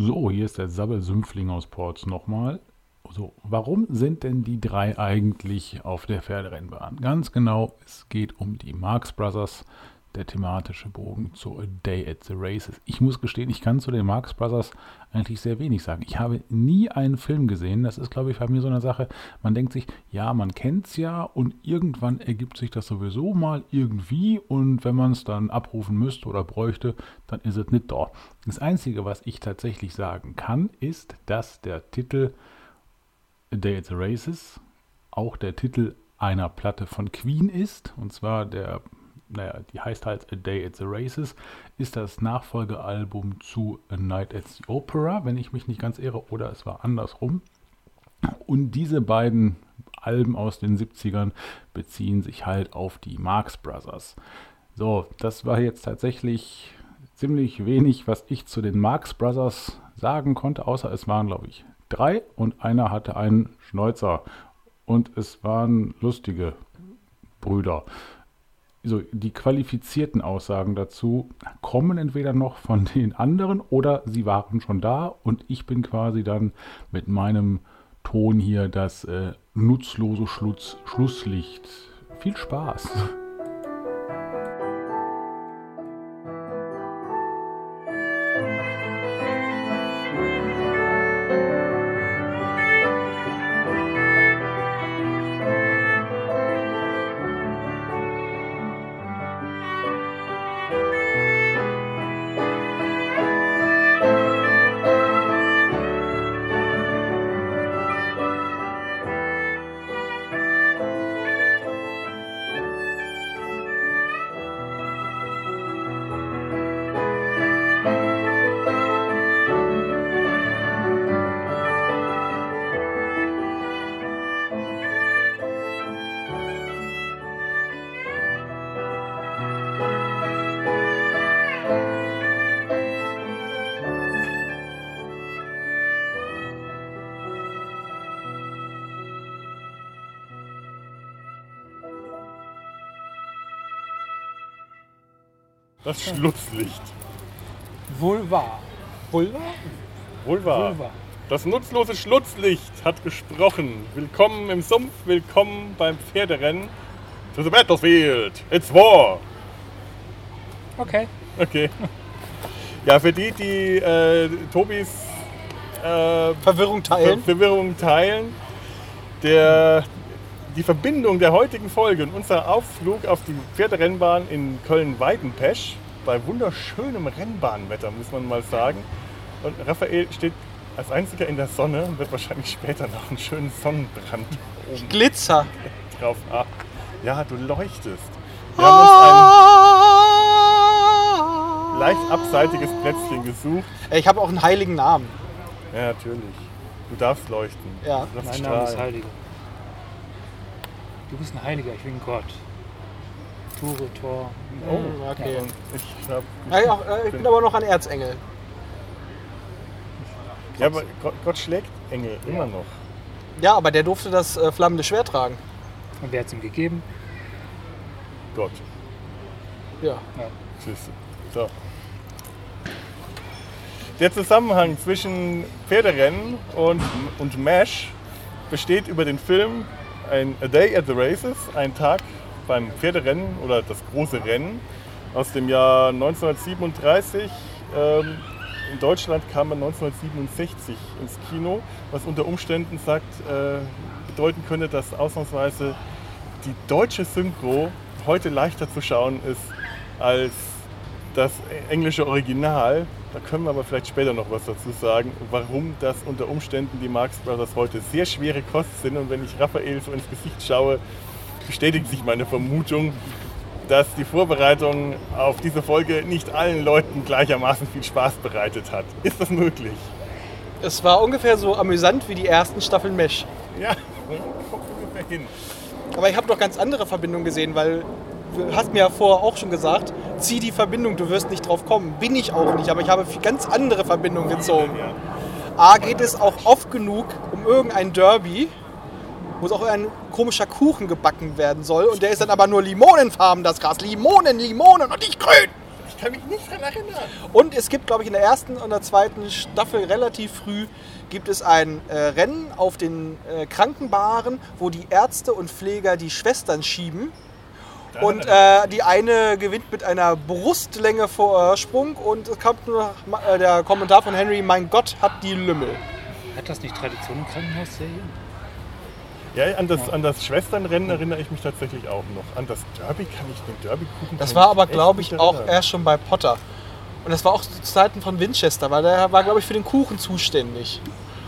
So, hier ist der Sabbelsümpfling aus Ports nochmal. So, warum sind denn die drei eigentlich auf der Pferderennbahn? Ganz genau, es geht um die Marx Brothers, der thematische Bogen zu A Day at the Races. Ich muss gestehen, ich kann zu den Marx Brothers eigentlich sehr wenig sagen. Ich habe nie einen Film gesehen. Das ist, glaube ich, bei mir so eine Sache. Man denkt sich, ja, man kennt es ja und irgendwann ergibt sich das sowieso mal irgendwie und wenn man es dann abrufen müsste oder bräuchte, dann ist es nicht da. Das Einzige, was ich tatsächlich sagen kann, ist, dass der Titel A Day at the Races auch der Titel einer Platte von Queen ist. Und zwar der naja, die heißt halt A Day at the Races, ist das Nachfolgealbum zu A Night at the Opera, wenn ich mich nicht ganz irre, oder es war andersrum. Und diese beiden Alben aus den 70ern beziehen sich halt auf die Marx Brothers. So, das war jetzt tatsächlich ziemlich wenig, was ich zu den Marx Brothers sagen konnte, außer es waren, glaube ich, drei und einer hatte einen Schnäuzer. Und es waren lustige Brüder so die qualifizierten Aussagen dazu kommen entweder noch von den anderen oder sie waren schon da und ich bin quasi dann mit meinem Ton hier das äh, nutzlose Schluss, Schlusslicht. Viel Spaß! Das Schlusslicht. Wohl wahr. Wohl wahr. Das nutzlose Schlutzlicht hat gesprochen. Willkommen im Sumpf, willkommen beim Pferderennen. To the battlefield. It's war. Okay. Okay. Ja, für die, die äh, Tobis äh, Verwirrung teilen. Ver Verwirrung teilen, der, die Verbindung der heutigen Folge und unser Ausflug auf die Pferderennbahn in Köln-Weidenpesch bei wunderschönem Rennbahnwetter, muss man mal sagen. Und Raphael steht als einziger in der Sonne und wird wahrscheinlich später noch einen schönen Sonnenbrand oben Glitzer. drauf haben. Ja, du leuchtest. Wir haben uns ein leicht abseitiges Plätzchen gesucht. Ich habe auch einen heiligen Namen. Ja, natürlich. Du darfst leuchten. Ja. Du darfst Mein Name ist strahlen. Du bist ein Heiliger, ich bin Gott. Tore, Tor. Oh, okay. Und ich hab, Ja, ja, äh, ich bin aber noch ein Erzengel. ja, aber Gott, Gott schlägt Engel immer noch. Ja, aber der durfte das äh, flammende Schwert tragen. Und wer hat es ihm gegeben? Gott. Ja. Du. So. Der Zusammenhang zwischen Pferderennen und, und MASH besteht über den Film ein A Day at the Races, ein Tag beim Pferderennen oder das große Rennen aus dem Jahr 1937. Ähm, in Deutschland kam er 1967 ins Kino, was unter Umständen sagt, äh, bedeuten könnte, dass ausnahmsweise die deutsche Synchro heute leichter zu schauen ist als das englische Original. Da können wir aber vielleicht später noch was dazu sagen, warum das unter Umständen die Marx Brothers heute sehr schwere Kost sind. Und wenn ich Raphael so ins Gesicht schaue, bestätigt sich meine Vermutung, dass die Vorbereitung auf diese Folge nicht allen Leuten gleichermaßen viel Spaß bereitet hat. Ist das möglich? Es war ungefähr so amüsant wie die ersten Staffeln Mesh. Ja, kommt ungefähr hin. Aber ich habe noch ganz andere Verbindungen gesehen, weil du hast mir ja vorher auch schon gesagt, zieh die Verbindung, du wirst nicht drauf kommen. Bin ich auch nicht, aber ich habe ganz andere Verbindungen gezogen. A geht es auch oft genug um irgendein Derby, wo es auch ein komischer Kuchen gebacken werden soll. Und der ist dann aber nur limonenfarben, das Gras. Limonen, Limonen und nicht grün. Ich kann mich nicht dran erinnern. Und es gibt, glaube ich, in der ersten und der zweiten Staffel relativ früh gibt es ein äh, Rennen auf den äh, Krankenbaren, wo die Ärzte und Pfleger die Schwestern schieben. Und äh, die eine gewinnt mit einer Brustlänge Vorsprung und es kommt nur noch äh, der Kommentar von Henry, mein Gott, hat die Lümmel. Hat das nicht Tradition in Krankenhausserien? Ja, an das, an das Schwesternrennen erinnere ich mich tatsächlich auch noch. An das Derby kann ich den Derbykuchen. Das kann war aber, glaube ich, auch erinnern. erst schon bei Potter. Und das war auch zu Zeiten von Winchester, weil der war, glaube ich, für den Kuchen zuständig.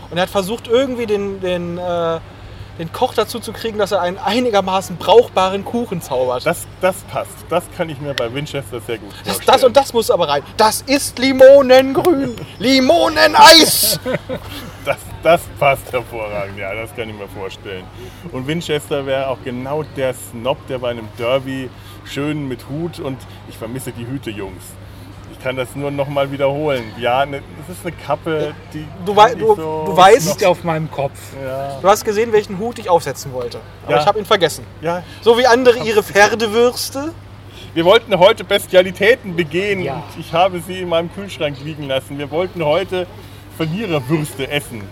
Und er hat versucht, irgendwie den, den, äh, den Koch dazu zu kriegen, dass er einen einigermaßen brauchbaren Kuchen zaubert. Das, das passt. Das kann ich mir bei Winchester sehr gut Das, vorstellen. das und das muss aber rein. Das ist Limonengrün. Limoneneis. Das, das passt hervorragend, ja, das kann ich mir vorstellen. Und Winchester wäre auch genau der Snob, der bei einem Derby schön mit Hut und ich vermisse die Hüte, Jungs. Ich kann das nur noch mal wiederholen. Ja, ne, das ist eine Kappe, die. Du wei- kann ich du- du weißt- Liegt auf meinem Kopf. Ja, Du hast gesehen, welchen Hut ich aufsetzen wollte. Aber Ja. ich habe ihn vergessen. ja, So wie andere ihre Pferdewürste. wir wollten heute Bestialitäten begehen Ja. und ich habe sie in meinem Kühlschrank liegen lassen. Wir wollten heute Verliererwürste essen.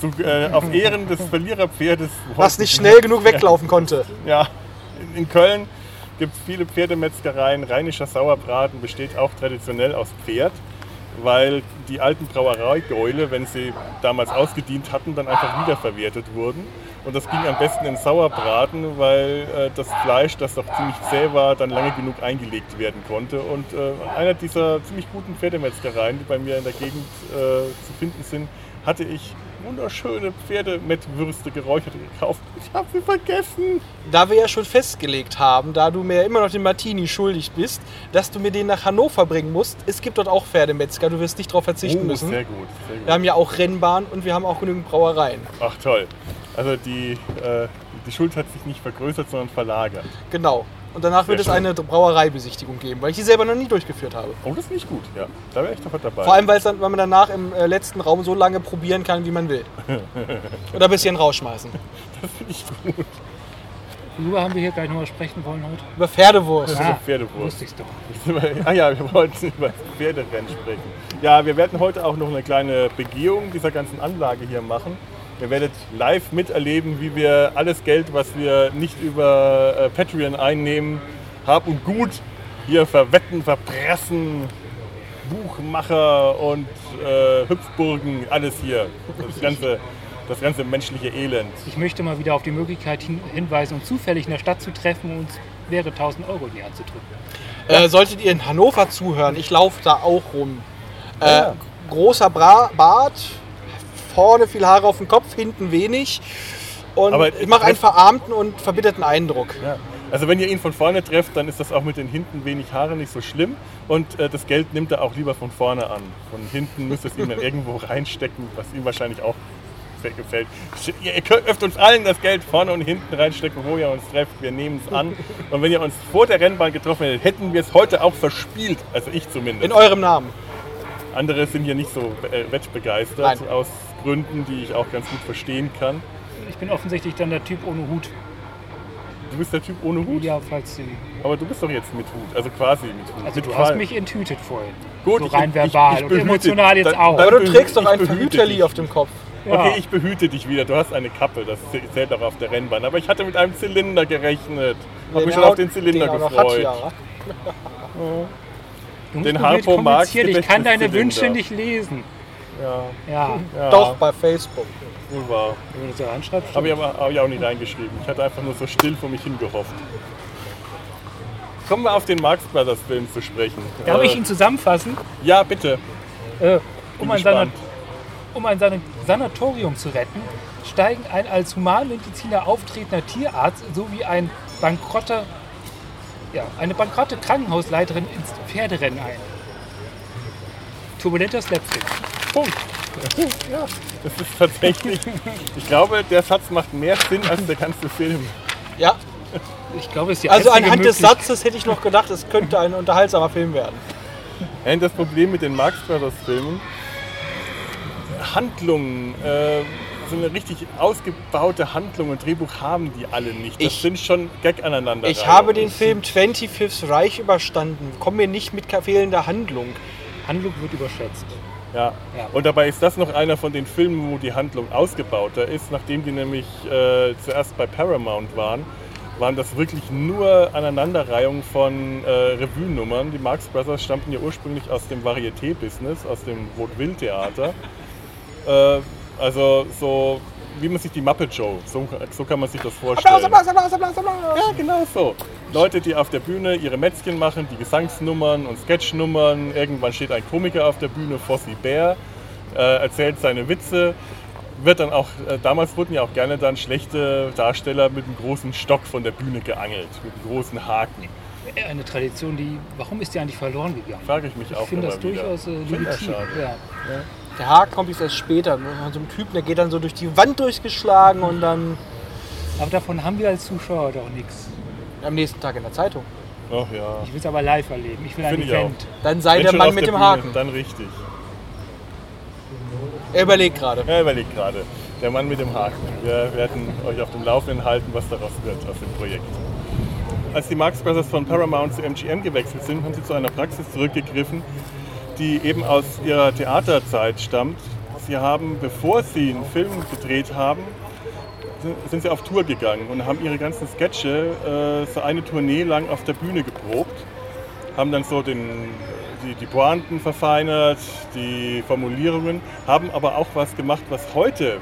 Zu, äh, auf Ehren des Verliererpferdes. Was nicht schnell genug weglaufen konnte. Ja, in, in Köln gibt viele Pferdemetzgereien. Rheinischer Sauerbraten besteht auch traditionell aus Pferd, weil die alten Brauereigäule, wenn sie damals ausgedient hatten, dann einfach wiederverwertet wurden. Und das ging am besten in Sauerbraten, weil äh, das Fleisch, das doch ziemlich zäh war, dann lange genug eingelegt werden konnte. Und äh, einer dieser ziemlich guten Pferdemetzgereien, die bei mir in der Gegend äh, zu finden sind, hatte ich wunderschöne Pferdemettwürste geräucherte gekauft. Ich habe sie vergessen. Da wir ja schon festgelegt haben, da du mir immer noch den Martini schuldig bist, dass du mir den nach Hannover bringen musst. Es gibt dort auch Pferdemetzger, du wirst nicht darauf verzichten Oh, müssen. Sehr gut, sehr gut. Wir haben ja auch Rennbahn und wir haben auch genügend Brauereien. Ach toll. Also die, äh, die Schuld hat sich nicht vergrößert, sondern verlagert. Genau. Und danach wird es schön. eine Brauereibesichtigung geben, weil ich die selber noch nie durchgeführt habe. Oh, das ist nicht gut, ja. Da wäre ich doch dabei. Vor allem, weil, es dann, weil man danach im äh, letzten Raum so lange probieren kann, wie man will. Oder ein bisschen rausschmeißen. das finde ich gut. Worüber haben wir hier gleich nochmal sprechen wollen heute? Über Pferdewurst. Ah, Pferdewurst. Wusste ich's doch. ah ja, wir wollten über das Pferderennen sprechen. Ja, wir werden heute auch noch eine kleine Begehung dieser ganzen Anlage hier machen. Ihr werdet live miterleben, wie wir alles Geld, was wir nicht über äh, Patreon einnehmen, Hab und Gut hier verwetten, verpressen, Buchmacher und äh, Hüpfburgen, alles hier. Das ganze, das ganze menschliche Elend. Ich möchte mal wieder auf die Möglichkeit hin hinweisen, uns zufällig in der Stadt zu treffen und uns wäre 1000 Euro in die Hand zu drücken. Äh, solltet ihr in Hannover zuhören, ich laufe da auch rum. Äh, Ja. Großer Bra Bart, vorne viel Haare auf dem Kopf, hinten wenig. Und Aber ich mache einen verarmten und verbitterten Eindruck. Ja. Also wenn ihr ihn von vorne trefft, dann ist das auch mit den hinten wenig Haare nicht so schlimm. Und äh, das Geld nimmt er auch lieber von vorne an. Von hinten müsst ihr es ihm dann irgendwo reinstecken, was ihm wahrscheinlich auch sehr gefällt. Ihr könnt uns allen das Geld vorne und hinten reinstecken, wo ihr uns trefft. Wir nehmen es an. Und wenn ihr uns vor der Rennbahn getroffen hättet, hätten wir es heute auch verspielt. Also ich zumindest. In eurem Namen. Andere sind hier nicht so äh, wettbegeistert, Nein. aus Gründen, die ich auch ganz gut verstehen kann. Ich bin offensichtlich dann der Typ ohne Hut. Du bist der Typ ohne Hut, Ja, falls Sie. aber du bist doch jetzt mit Hut, also quasi mit Hut. Also mit du Qual. hast mich enttütet vorhin. Gut, so ich- rein ich- verbal ich und behüte- emotional jetzt dann- auch. Aber du trägst doch ich ein Verhüterli auf dem Kopf. Ja. Okay, ich behüte dich wieder. Du hast eine Kappe, das zählt auch auf der Rennbahn. Aber ich hatte mit einem Zylinder gerechnet. Hab mich schon auf den Zylinder den noch hat, gefreut. ja. Du musst den Harpo Marx Ich kann deine Gedächtniszylinder. Wünsche nicht lesen. Ja, Ja, ja, Doch, bei Facebook. wohl wahr. wenn du so anschreibst. Habe ich aber hab ich auch nicht reingeschrieben. Ich hatte einfach nur so still vor mich hingehofft. Kommen wir auf den Marx Brothers Film zu sprechen. Darf Äh, ich ihn zusammenfassen? Ja, bitte. Äh, um, ein Sanat um ein San- Sanatorium zu retten, steigen ein als Humanmediziner auftretender Tierarzt sowie ein bankrotter, ja, eine bankrotte Krankenhausleiterin ins Pferderennen ein. Turbulenter Slapstick. Punkt. Ja, das ist tatsächlich. Ich glaube, der Satz macht mehr Sinn als der ganze Film. Ja, Ich glaube, es ist die also anhand des Satzes hätte ich noch gedacht, es könnte ein unterhaltsamer Film werden. Ja, das Problem mit den Marx Brothers Filmen, Handlungen, äh, so eine richtig ausgebaute Handlung und Drehbuch haben die alle nicht. Das Ich- sind schon Gag aneinander. Ich habe den Film 25th Reich überstanden. Komm mir nicht mit fehlender Handlung. Handlung wird überschätzt. Ja. Ja. Und dabei ist das noch einer von den Filmen, wo die Handlung ausgebauter ist, nachdem die nämlich äh, zuerst bei Paramount waren. Waren das wirklich nur Aneinanderreihungen von äh, Revue-Nummern. Die Marx Brothers stammten ja ursprünglich aus dem Varieté-Business, aus dem Vaudeville-Theater. Äh, also so wie man sich die Muppet Show, so, so kann man sich das vorstellen. Applaus, Applaus, Applaus, Applaus, Applaus. Ja, genau so. Leute, die auf der Bühne ihre Mätzchen machen, die Gesangsnummern und Sketchnummern. Irgendwann steht ein Komiker auf der Bühne, Fossi Bär, äh, erzählt seine Witze. Wird dann auch, äh, damals wurden ja auch gerne dann schlechte Darsteller mit einem großen Stock von der Bühne geangelt, mit einem großen Haken. Eine Tradition, die, warum ist die eigentlich verloren gegangen? Frage ich mich Ich auch finde das wieder. durchaus äh, legitim. schade. Ja. Der Haken kommt jetzt erst später. Von so einem Typen, der geht dann so durch die Wand durchgeschlagen und dann Aber davon haben wir als Zuschauer doch nichts. am nächsten Tag in der Zeitung. Ach ja. Ich will es aber live erleben. Ich will ein Finde ich Event. Dann sei Wenn der Mann mit der dem Bühne, Haken. Dann richtig. Er überlegt gerade. Ja, überlegt gerade. Der Mann mit dem Haken. Wir werden euch auf dem Laufenden halten, was daraus wird aus dem Projekt. Als die Marx Brothers von Paramount zu MGM gewechselt sind, haben sie zu einer Praxis zurückgegriffen, die eben aus ihrer Theaterzeit stammt. Sie haben, bevor sie einen Film gedreht haben, sind sie auf Tour gegangen und haben ihre ganzen Sketche äh, so eine Tournee lang auf der Bühne geprobt haben dann so den, die, die Pointen verfeinert, die Formulierungen, haben aber auch was gemacht, was heute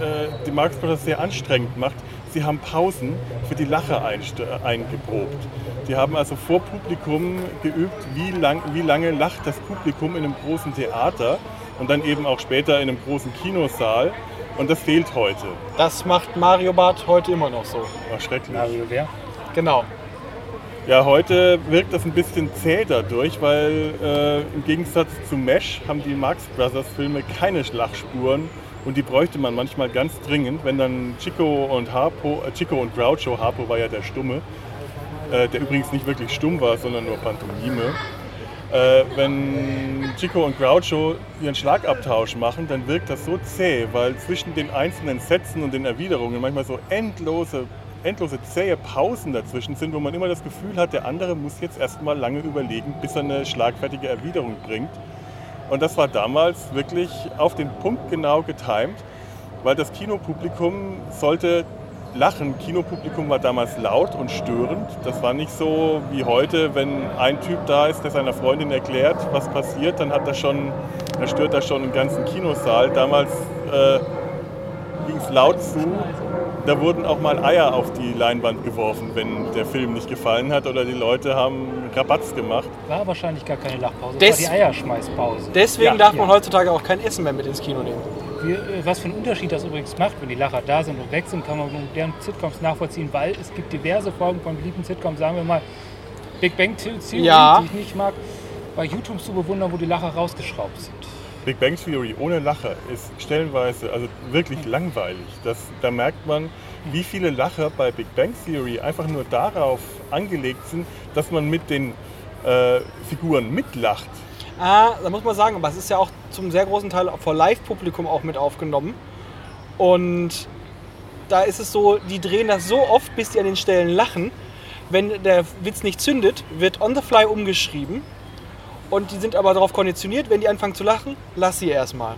äh, die Marx Brothers sehr anstrengend macht. Sie haben Pausen für die einst- äh, eingeprobt. Die haben also vor Publikum geübt, wie, lang, wie lange lacht das Publikum in einem großen Theater und dann eben auch später in einem großen Kinosaal. Und das fehlt heute. Das macht Mario Barth heute immer noch so. War schrecklich. Mario, wer? Genau. Ja, heute wirkt das ein bisschen zäh dadurch, weil äh, im Gegensatz zu Mesh haben die Marx Brothers Filme keine Schlachspuren und die bräuchte man manchmal ganz dringend, wenn dann Chico und Harpo, äh, Chico und Groucho, Harpo war ja der Stumme, äh, der übrigens nicht wirklich stumm war, sondern nur Pantomime. Äh, wenn Chico und Groucho ihren Schlagabtausch machen, dann wirkt das so zäh, weil zwischen den einzelnen Sätzen und den Erwiderungen manchmal so endlose, endlose zähe Pausen dazwischen sind, wo man immer das Gefühl hat, der andere muss jetzt erstmal lange überlegen, bis er eine schlagfertige Erwiderung bringt. Und das war damals wirklich auf den Punkt genau getimt, weil das Kinopublikum sollte lachen. Kinopublikum war damals laut und störend. Das war nicht so wie heute, wenn ein Typ da ist, der seiner Freundin erklärt, was passiert, dann hat er schon, er stört er schon den ganzen Kinosaal. Damals äh, ging es laut zu. Da wurden auch mal Eier auf die Leinwand geworfen, wenn der Film nicht gefallen hat oder die Leute haben Rabatz gemacht. War wahrscheinlich gar keine Lachpause. Des- Das war die Eierschmeißpause. Deswegen Ja. darf man Ja. heutzutage auch kein Essen mehr mit ins Kino nehmen. Wie, äh, was für einen Unterschied das übrigens macht, wenn die Lacher da sind und weg sind, kann man mit deren Sitcoms nachvollziehen, weil es gibt diverse Folgen von beliebten Sitcoms, sagen wir mal Big Bang Theory, Ja. die ich nicht mag, bei YouTube zu bewundern, wo die Lacher rausgeschraubt sind. Big Bang Theory ohne Lacher ist stellenweise also wirklich langweilig. Das, da merkt man, wie viele Lacher bei Big Bang Theory einfach nur darauf angelegt sind, dass man mit den äh, Figuren mitlacht. Ah, da muss man sagen, aber es ist ja auch zum sehr großen Teil vor Live-Publikum auch mit aufgenommen. Und da ist es so, die drehen das so oft, bis die an den Stellen lachen. Wenn der Witz nicht zündet, wird on the fly umgeschrieben. Und die sind aber darauf konditioniert, wenn die anfangen zu lachen, lass sie erstmal.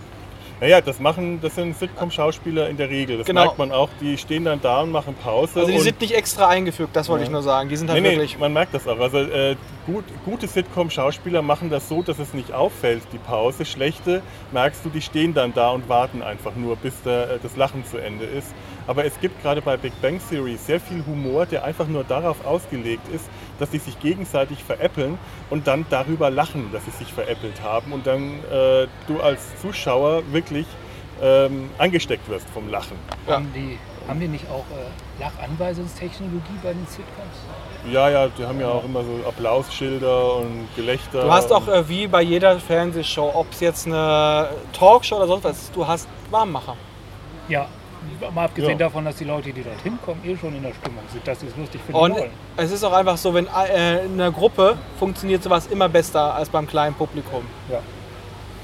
Naja, das machen, das sind Sitcom-Schauspieler in der Regel. Das Genau. merkt man auch. Die stehen dann da und machen Pause. Also die sind nicht extra eingefügt, das wollte Ja. ich nur sagen. Die sind halt Nee, nee, wirklich. man merkt das auch. Also äh, gut, gute Sitcom-Schauspieler machen das so, dass es nicht auffällt, die Pause. Schlechte merkst du, die stehen dann da und warten einfach nur, bis der, äh, das Lachen zu Ende ist. Aber es gibt gerade bei Big Bang Theory sehr viel Humor, der einfach nur darauf ausgelegt ist, dass sie sich gegenseitig veräppeln und dann darüber lachen, dass sie sich veräppelt haben und dann äh, du als Zuschauer wirklich ähm, angesteckt wirst vom Lachen. Ja. Haben, die, haben die nicht auch äh, Lachanweisungstechnologie bei den Sitcoms? Ja, ja, die haben ja auch immer so Applausschilder und Gelächter. Du hast auch äh, wie bei jeder Fernsehshow, ob es jetzt eine Talkshow oder sonst was ist, du hast Warmmacher. Ja, mal abgesehen Ja. davon, dass die Leute, die dorthin kommen, eh schon in der Stimmung sind, dass sie es lustig finden Und wollen. es ist auch einfach so, wenn äh, in einer Gruppe funktioniert sowas immer besser als beim kleinen Publikum.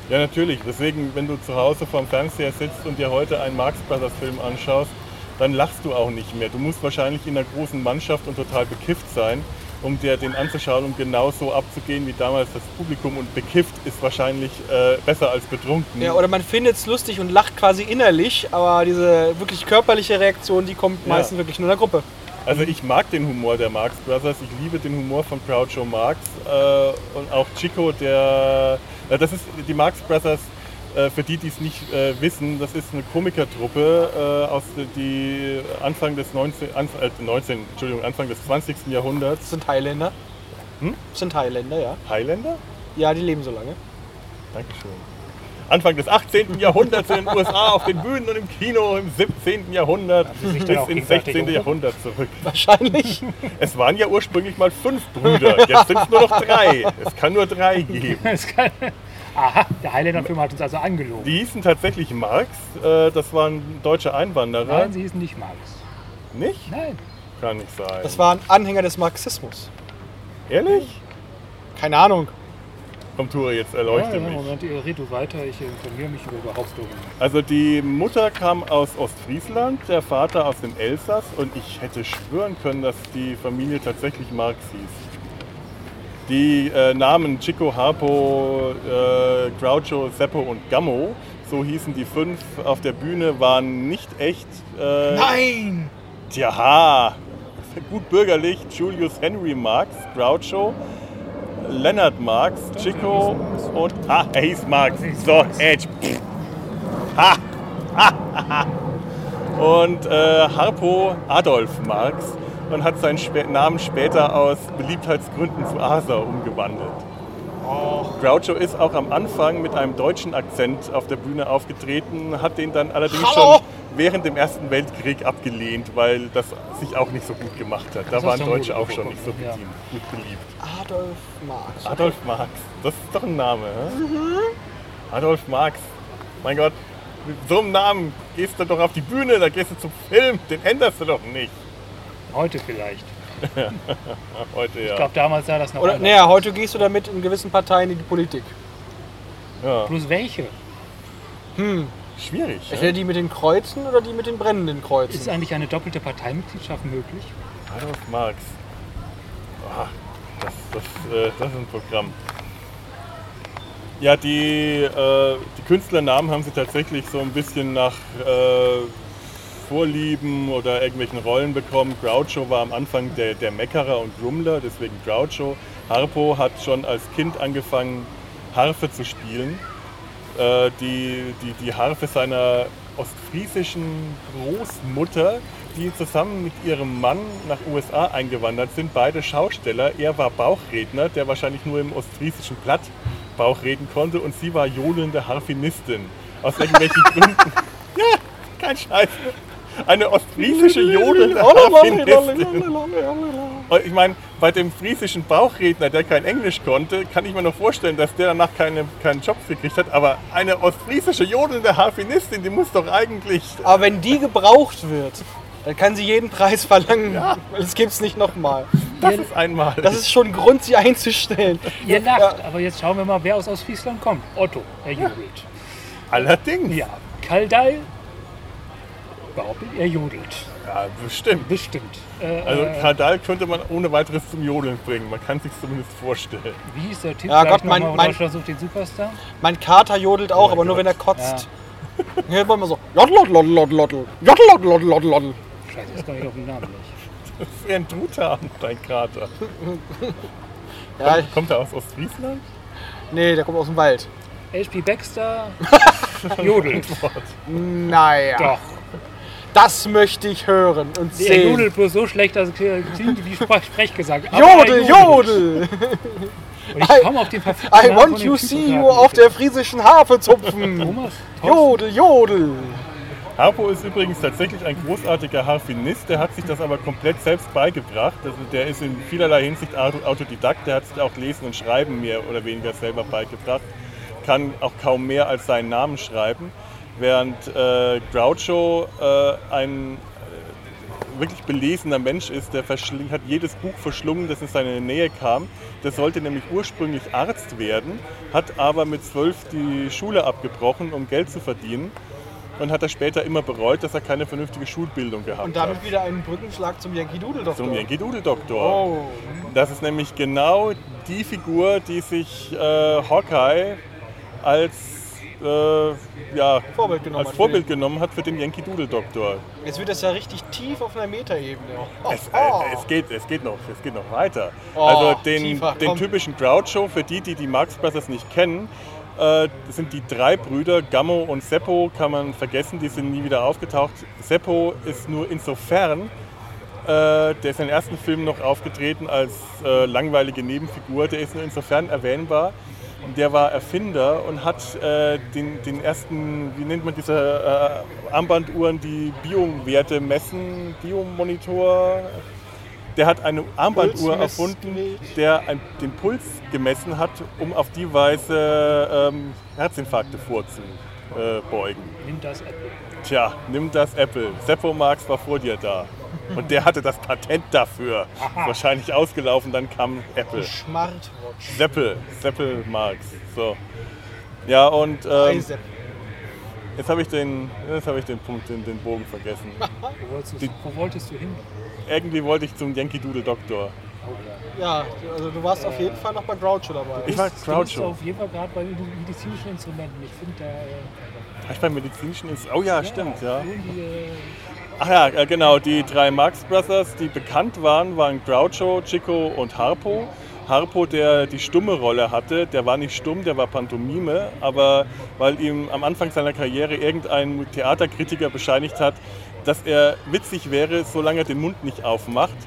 Ja, natürlich. Deswegen, wenn du zu Hause vorm Fernseher sitzt und dir heute einen Marx Brothers Film anschaust, dann lachst du auch nicht mehr. Du musst wahrscheinlich in einer großen Mannschaft und total bekifft sein, um dir den anzuschauen, um genauso abzugehen wie damals das Publikum. Und bekifft ist wahrscheinlich äh, besser als betrunken. Ja, oder man findet es lustig und lacht quasi innerlich, aber diese wirklich körperliche Reaktion, die kommt Ja. meistens wirklich nur in der Gruppe. Also ich mag den Humor der Marx Brothers, ich liebe den Humor von Groucho Marx äh, und auch Chico, der, äh, das ist die Marx Brothers, äh, für die, die es nicht äh, wissen, das ist eine Komikertruppe äh, aus die Anfang des 19, Anf äh, 19, Entschuldigung, Anfang des 20. Jahrhunderts, Das sind Thailänder. Hm? Das sind Thailänder, ja. Highlander? Ja, die leben so lange. Dankeschön. Anfang des 18. Jahrhunderts in den USA auf den Bühnen und im Kino im 17. Jahrhundert bis ins gegenseitig 16. umgucken? Jahrhundert zurück. Wahrscheinlich. Es waren ja ursprünglich mal fünf Brüder, jetzt sind es nur noch drei. Es kann nur drei geben. Aha, der Highlander-Film hat uns also angelogen. Die hießen tatsächlich Marx, äh, das waren deutsche Einwanderer. Nein, sie hießen nicht Marx. Nicht? Nein. Kann nicht sein. Das waren Anhänger des Marxismus. Ehrlich? Keine Ahnung. Komm, Ture, jetzt Ja, erleuchte ja, mich. Moment, ihr redet weiter, ich informiere mich über Behauptungen. Also die Mutter kam aus Ostfriesland, der Vater aus dem Elsass und ich hätte schwören können, dass die Familie tatsächlich Marx hieß. Die äh, Namen Chico, Harpo, äh, Groucho, Seppo und Gammo, so hießen die fünf auf der Bühne, waren nicht echt. Äh, Nein! Tja, gut bürgerlich, Julius Henry Marx, Groucho, Leonard Marx, Chico und. Ah, hieß Marx. So, Edge. Ha! ha, ha. Und äh, Harpo Adolf Marx und hat seinen Spä Namen später aus Beliebtheitsgründen zu Asa umgewandelt. Groucho ist auch am Anfang mit einem deutschen Akzent auf der Bühne aufgetreten, hat den dann allerdings Hallo! schon während dem Ersten Weltkrieg abgelehnt, weil das sich auch nicht so gut gemacht hat. Da waren Deutsche auch schon nicht so ja. gut beliebt. Adolf Marx. Adolf Marx, das ist doch ein Name, hä? Mhm. Adolf Marx, mein Gott, mit so einem Namen gehst du doch auf die Bühne, da gehst du zum Film, den änderst du doch nicht. Heute vielleicht. Heute ja. Ich glaube, damals sah das noch Oder, anders. naja, heute gehst du damit in gewissen Parteien in die Politik. ja. Bloß welche? Schwierig. Entweder Ja? die mit den Kreuzen oder die mit den brennenden Ist Kreuzen. eigentlich eine doppelte Parteimitgliedschaft möglich? Adolf Marx. Ah, das, das, äh, das ist ein Programm. Ja, die, äh, die Künstlernamen haben sie tatsächlich so ein bisschen nach äh, Vorlieben oder irgendwelchen Rollen bekommen. Groucho war am Anfang der, der Meckerer und Grummler, deswegen Groucho. Harpo hat schon als Kind angefangen, Harfe zu spielen. Äh, die, die, die Harfe seiner ostfriesischen Großmutter, die zusammen mit ihrem Mann nach USA eingewandert sind, beide Schausteller. Er war Bauchredner, der wahrscheinlich nur im ostfriesischen Platt Bauch reden konnte und sie war johlende Harfenistin. Aus irgendwelchen Gründen. Ja, kein Scheiß. Eine ostfriesische. Und ich meine, bei dem friesischen Bauchredner, der kein Englisch konnte, kann ich mir noch vorstellen, dass der danach keine, keinen Job gekriegt hat. Aber eine ostfriesische jodelnde Harfenistin, die muss doch eigentlich. Aber wenn die gebraucht wird, dann kann sie jeden Preis verlangen. weil Das gibt's nicht nochmal. Das ist einmal. Das ist schon ein Grund, sie einzustellen. Ihr lacht, aber jetzt schauen wir mal, wer aus Ostfriesland kommt. Otto, er jodelt. allerdings. Ja, Kaldei behauptet, er jodelt. Ja, bestimmt. Bestimmt. Äh, Also äh, Kardal könnte man ohne weiteres zum Jodeln bringen. Man kann sich zumindest vorstellen. wie ist der Tipp? Ja, Gott, mein- mein- sucht den Superstar. Mein Kater jodelt auch, Oh aber nur Gott. wenn er kotzt. Ja. wollen wir so. Jodel, jodel. Scheiße, das kann ich auf den Namen nicht. Das ist eher ein Truthahn, dein Krater. Ja, Kommt er aus Ostfriesland? nee, der kommt aus dem Wald. HP Baxter jodelt. Naja, Doch. Das möchte ich hören und Der sehen. jodelt bloß so schlecht, dass es klingt wie Sprech Sprechgesang. Aber Jodel, jodel! Und ich komme auf den verfickten I want you see you auf der friesischen Harfe zupfen. Thomas? Jodel, jodel! Harpo ist übrigens tatsächlich ein großartiger Harfenist, der hat sich das aber komplett selbst beigebracht. Also der ist in vielerlei Hinsicht Auto- Autodidakt, der hat sich auch Lesen und Schreiben mehr oder weniger selber beigebracht, kann auch kaum mehr als seinen Namen schreiben, während äh, Groucho äh, ein, äh, wirklich belesener Mensch ist. Der hat jedes Buch verschlungen, das in seine Nähe kam. Der sollte nämlich ursprünglich Arzt werden, hat aber mit zwölf die Schule abgebrochen, um Geld zu verdienen. Und hat er später immer bereut, dass er keine vernünftige Schulbildung gehabt Und damit hat. wieder einen Brückenschlag zum Yankee Doodle Doktor. Zum Yankee Doodle Doktor. Oh. Das ist nämlich genau die Figur, die sich äh, Hawkeye als, äh, ja, Vorbild genommen als hat Vorbild genommen hat für den Yankee Doodle Doktor. Jetzt wird das ja richtig tief auf einer Metaebene. Oh, Es, oh. äh, es, geht, es, geht noch, es geht noch weiter. Oh, also den, tiefer, den typischen Groucho, für die, die die Marx Brothers nicht kennen, äh, sind die drei Brüder, Gammo und Seppo, kann man vergessen, die sind nie wieder aufgetaucht. Seppo ist nur insofern, äh, der ist in den ersten Filmen noch aufgetreten als äh, langweilige Nebenfigur, der ist nur insofern erwähnbar. Der war Erfinder und hat äh, den, den ersten, wie nennt man diese äh, Armbanduhren, die Biowerte messen, Biomonitor. Der hat eine Armbanduhr erfunden, der ein, den Puls gemessen hat, um auf die Weise ähm, Herzinfarkte vorzubeugen. Nimm das Apple. Tja, nimm das Apple. Seppo Marx war vor dir da. Und der hatte das Patent dafür. Wahrscheinlich ausgelaufen, dann kam Apple. Smartwatch. Seppel, Seppel Marx. So. Ja, und ähm, jetzt habe ich, den, jetzt hab ich den Punkt, den, den Bogen vergessen. Wo wolltest, du, wo wolltest du hin? Irgendwie wollte ich zum Yankee Doodle Doktor. Ja, also du warst auf jeden Fall noch bei Groucho dabei. Ich war Du bist Groucho. auf jeden Fall gerade bei medizinischen Instrumenten. Ich finde da. Äh, ich beim medizinischen Inst Oh ja, stimmt, ja. irgendwie, äh, Ach ja, äh, genau, die drei Marx Brothers, die bekannt waren, waren Groucho, Chico und Harpo. Harpo, der die stumme Rolle hatte, der war nicht stumm, der war Pantomime, aber weil ihm am Anfang seiner Karriere irgendein Theaterkritiker bescheinigt hat, dass er witzig wäre, solange er den Mund nicht aufmacht,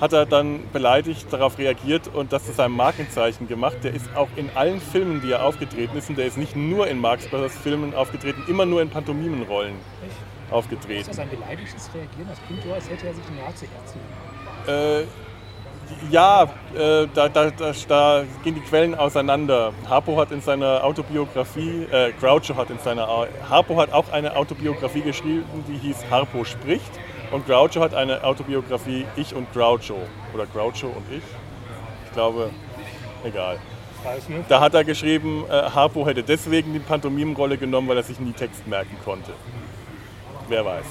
hat er dann beleidigt darauf reagiert und das zu seinem Markenzeichen gemacht. Der ist auch in allen Filmen, die er aufgetreten ist, und der ist nicht nur in Marx Brothers Filmen aufgetreten, immer nur in Pantomimenrollen aufgetreten. ist das ein beleidigtes Reagieren? Das klingt so, als hätte er sich ein Jahr zu Herzen. Äh, ja, äh, da, da, da, da gehen die Quellen auseinander. Harpo hat in seiner Autobiografie, äh, Groucho hat in seiner, Harpo hat auch eine Autobiografie geschrieben, die hieß Harpo spricht. Und Groucho hat eine Autobiografie Ich und Groucho. Oder Groucho und ich. Ich glaube, egal. Da hat er geschrieben, äh, Harpo hätte deswegen die Pantomimenrolle genommen, weil er sich nie Text merken konnte. Wer weiß.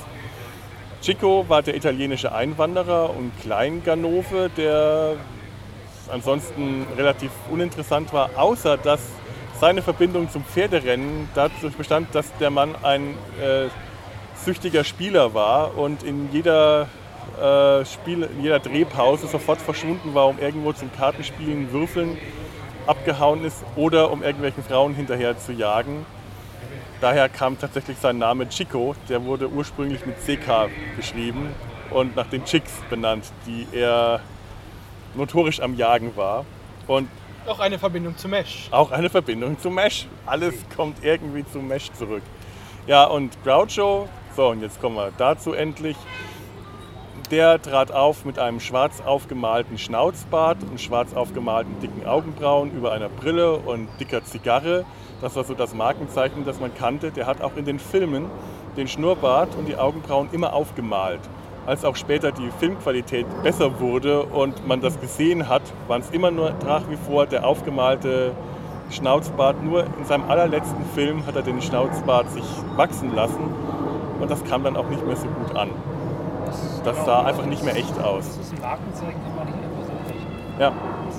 Chico war der italienische Einwanderer und Kleinganove, der ansonsten relativ uninteressant war, außer dass seine Verbindung zum Pferderennen dadurch bestand, dass der Mann ein äh, süchtiger Spieler war und in jeder, äh, Spiel, in jeder Drehpause sofort verschwunden war, um irgendwo zum Kartenspielen, Würfeln abgehauen ist oder um irgendwelchen Frauen hinterher zu jagen. Daher kam tatsächlich sein Name Chico, der wurde ursprünglich mit CK geschrieben und nach den Chicks benannt, die er notorisch am Jagen war. Und Noch eine Verbindung zu Mesh. auch eine Verbindung zu Mesh. Alles kommt irgendwie zu Mesh zurück. Ja, und Groucho, so und jetzt kommen wir dazu endlich. Der trat auf mit einem schwarz aufgemalten Schnauzbart und schwarz aufgemalten dicken Augenbrauen über einer Brille und dicker Zigarre. Das war so das Markenzeichen, das man kannte. Der hat auch in den Filmen den Schnurrbart und die Augenbrauen immer aufgemalt. Als auch später die Filmqualität besser wurde und man das gesehen hat, waren es immer nur nach wie vor der aufgemalte Schnauzbart. Nur in seinem allerletzten Film hat er den Schnauzbart sich wachsen lassen und das kam dann auch nicht mehr so gut an. Das sah einfach nicht mehr echt aus. Das ist ein Markenzeichen, kann man nicht einfach so brechen. Ja, Das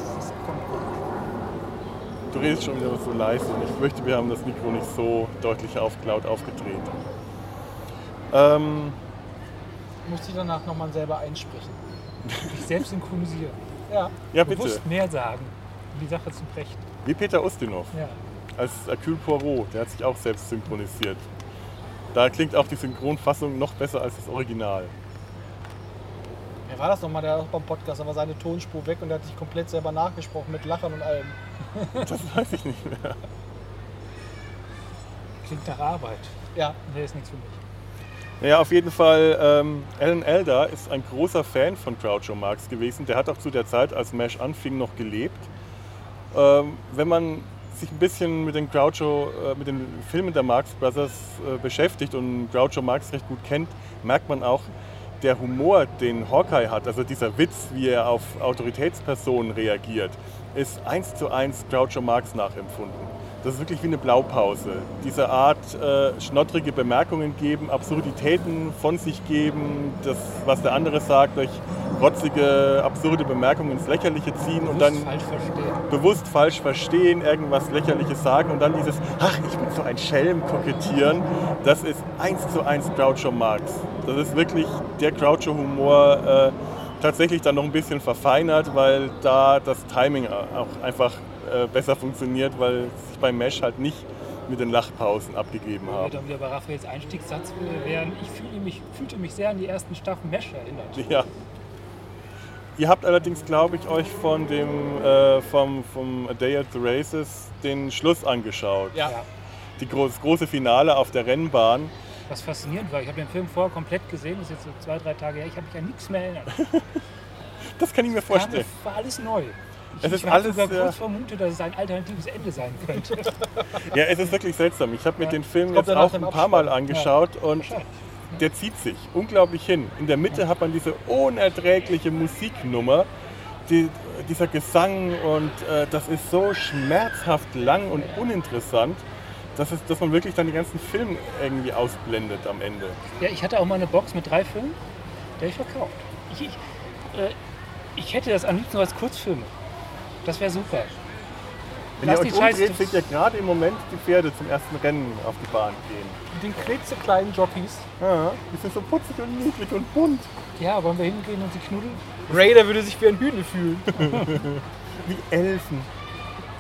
du redest schon wieder so leise und ich möchte, wir haben das Mikro nicht so deutlich auf, laut aufgedreht. Ähm, Musste ich danach nochmal selber einsprechen. sich selbst synchronisieren. Ja. ja, bitte. Bewusst mehr sagen, um die Sache zu brechen. Wie Peter Ustinov Ja. als Hercule Poirot, der hat sich auch selbst synchronisiert. Da klingt auch die Synchronfassung noch besser als das Original. Wer war das nochmal, der auch beim Podcast, da war seine Tonspur weg und der hat sich komplett selber nachgesprochen mit Lachern und allem. Das weiß ich nicht mehr. Klingt nach Arbeit. Ja. Nee, ist nichts für mich. Naja, auf jeden Fall, ähm, Alan Elder ist ein großer Fan von Groucho Marx gewesen. Der hat auch zu der Zeit, als MASH anfing, noch gelebt. Ähm, wenn man sich ein bisschen mit den Groucho, äh, mit den Filmen der Marx Brothers äh, beschäftigt und Groucho Marx recht gut kennt, merkt man auch, der Humor, den Hawkeye hat, also dieser Witz, wie er auf Autoritätspersonen reagiert, ist eins zu eins Groucho Marx nachempfunden. Das ist wirklich wie eine Blaupause. Diese Art äh, schnottrige Bemerkungen geben, Absurditäten von sich geben, das, was der andere sagt, durch rotzige, absurde Bemerkungen ins Lächerliche ziehen und dann falsch bewusst falsch verstehen, irgendwas Lächerliches sagen und dann dieses, ach, ich bin so ein Schelm kokettieren, das ist eins zu eins Groucho Marx. Das ist wirklich der Groucho-Humor äh, tatsächlich dann noch ein bisschen verfeinert, weil da das Timing auch einfach äh, besser funktioniert, weil sich beim Mesh halt nicht mit den Lachpausen abgegeben haben. dann wieder bei Raphaels Einstiegssatz wären, ich fühle mich, fühlte mich sehr an die ersten Staffeln Mesh erinnert. Ja. Ihr habt allerdings, glaube ich, euch von dem äh, vom, vom A Day at the Races den Schluss angeschaut. Ja. Ja. Die gro das große Finale auf der Rennbahn. Was faszinierend war, ich habe den Film vorher komplett gesehen, das ist jetzt so zwei, drei Tage her, ich habe mich an nichts mehr erinnert. Das kann ich mir vorstellen. war alles neu. Ich, Es ist ich habe alles sogar sehr- kurz vermutet, dass es ein alternatives Ende sein könnte. Ja, es ist wirklich seltsam. Ich habe mir Ja. den Film jetzt auch ein paar Mal angeschaut und Wahrscheinlich. der zieht sich unglaublich hin. In der Mitte hat man diese unerträgliche Musiknummer, die, dieser Gesang und äh, das ist so schmerzhaft lang und uninteressant, dass, es, dass man wirklich dann den ganzen Film irgendwie ausblendet am Ende. Ja, ich hatte auch mal eine Box mit drei Filmen, der ich verkauft. Ich, ich, äh, ich hätte das am liebsten als Kurzfilme. Das wäre super. Wenn Lass ihr die euch Scheiße- umdreht, seht ihr gerade im Moment die Pferde zum ersten Rennen auf die Bahn gehen. Mit den klitzekleinen Jockeys. Ja, die sind so putzig und niedlich und bunt. Ja, wollen wir hingehen und sie knuddeln? Raider würde sich wie ein Hühner fühlen. Wie Elfen.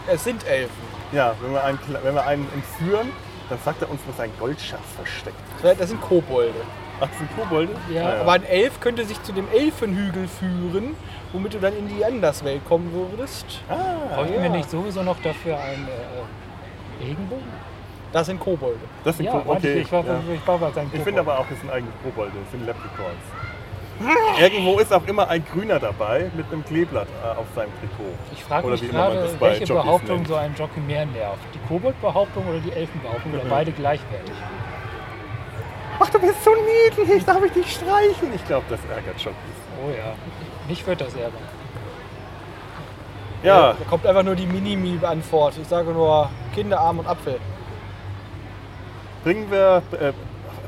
Es sind Elfen. Ja, wenn wir einen, wenn wir einen entführen, dann sagt er uns, wo sein Goldschatz versteckt. Das sind Kobolde. Ach, das sind Kobolde? Ja, Ah, Aber ein Elf könnte sich zu dem Elfenhügel führen, womit du dann in die Anderswelt kommen würdest. Ah, Bräuchten ja. wir nicht sowieso noch dafür einen äh, Regenbogen? Das sind Kobolde. das sind Ja, Kobolde. Okay. ich war, ja. ich war seinem Ich finde aber auch, das sind eigentlich Kobolde, das sind Leprechauns. Irgendwo ist auch immer ein Grüner dabei mit einem Kleeblatt äh, auf seinem Trikot. Ich frage mich gerade, welche Jockeys Behauptung nennt. so einen Jockey mehr nervt. Die Kobold-Behauptung oder die Elfenbehauptung oder beide gleichwertig? Ach, du bist so niedlich, darf ich dich streichen? Ich glaube, das ärgert Jockeys. Oh ja, mich wird das ärgern. Ja, Da kommt einfach nur die Minimi-Antwort. Ich sage nur Kinderarm und Apfel. bringen wir, äh,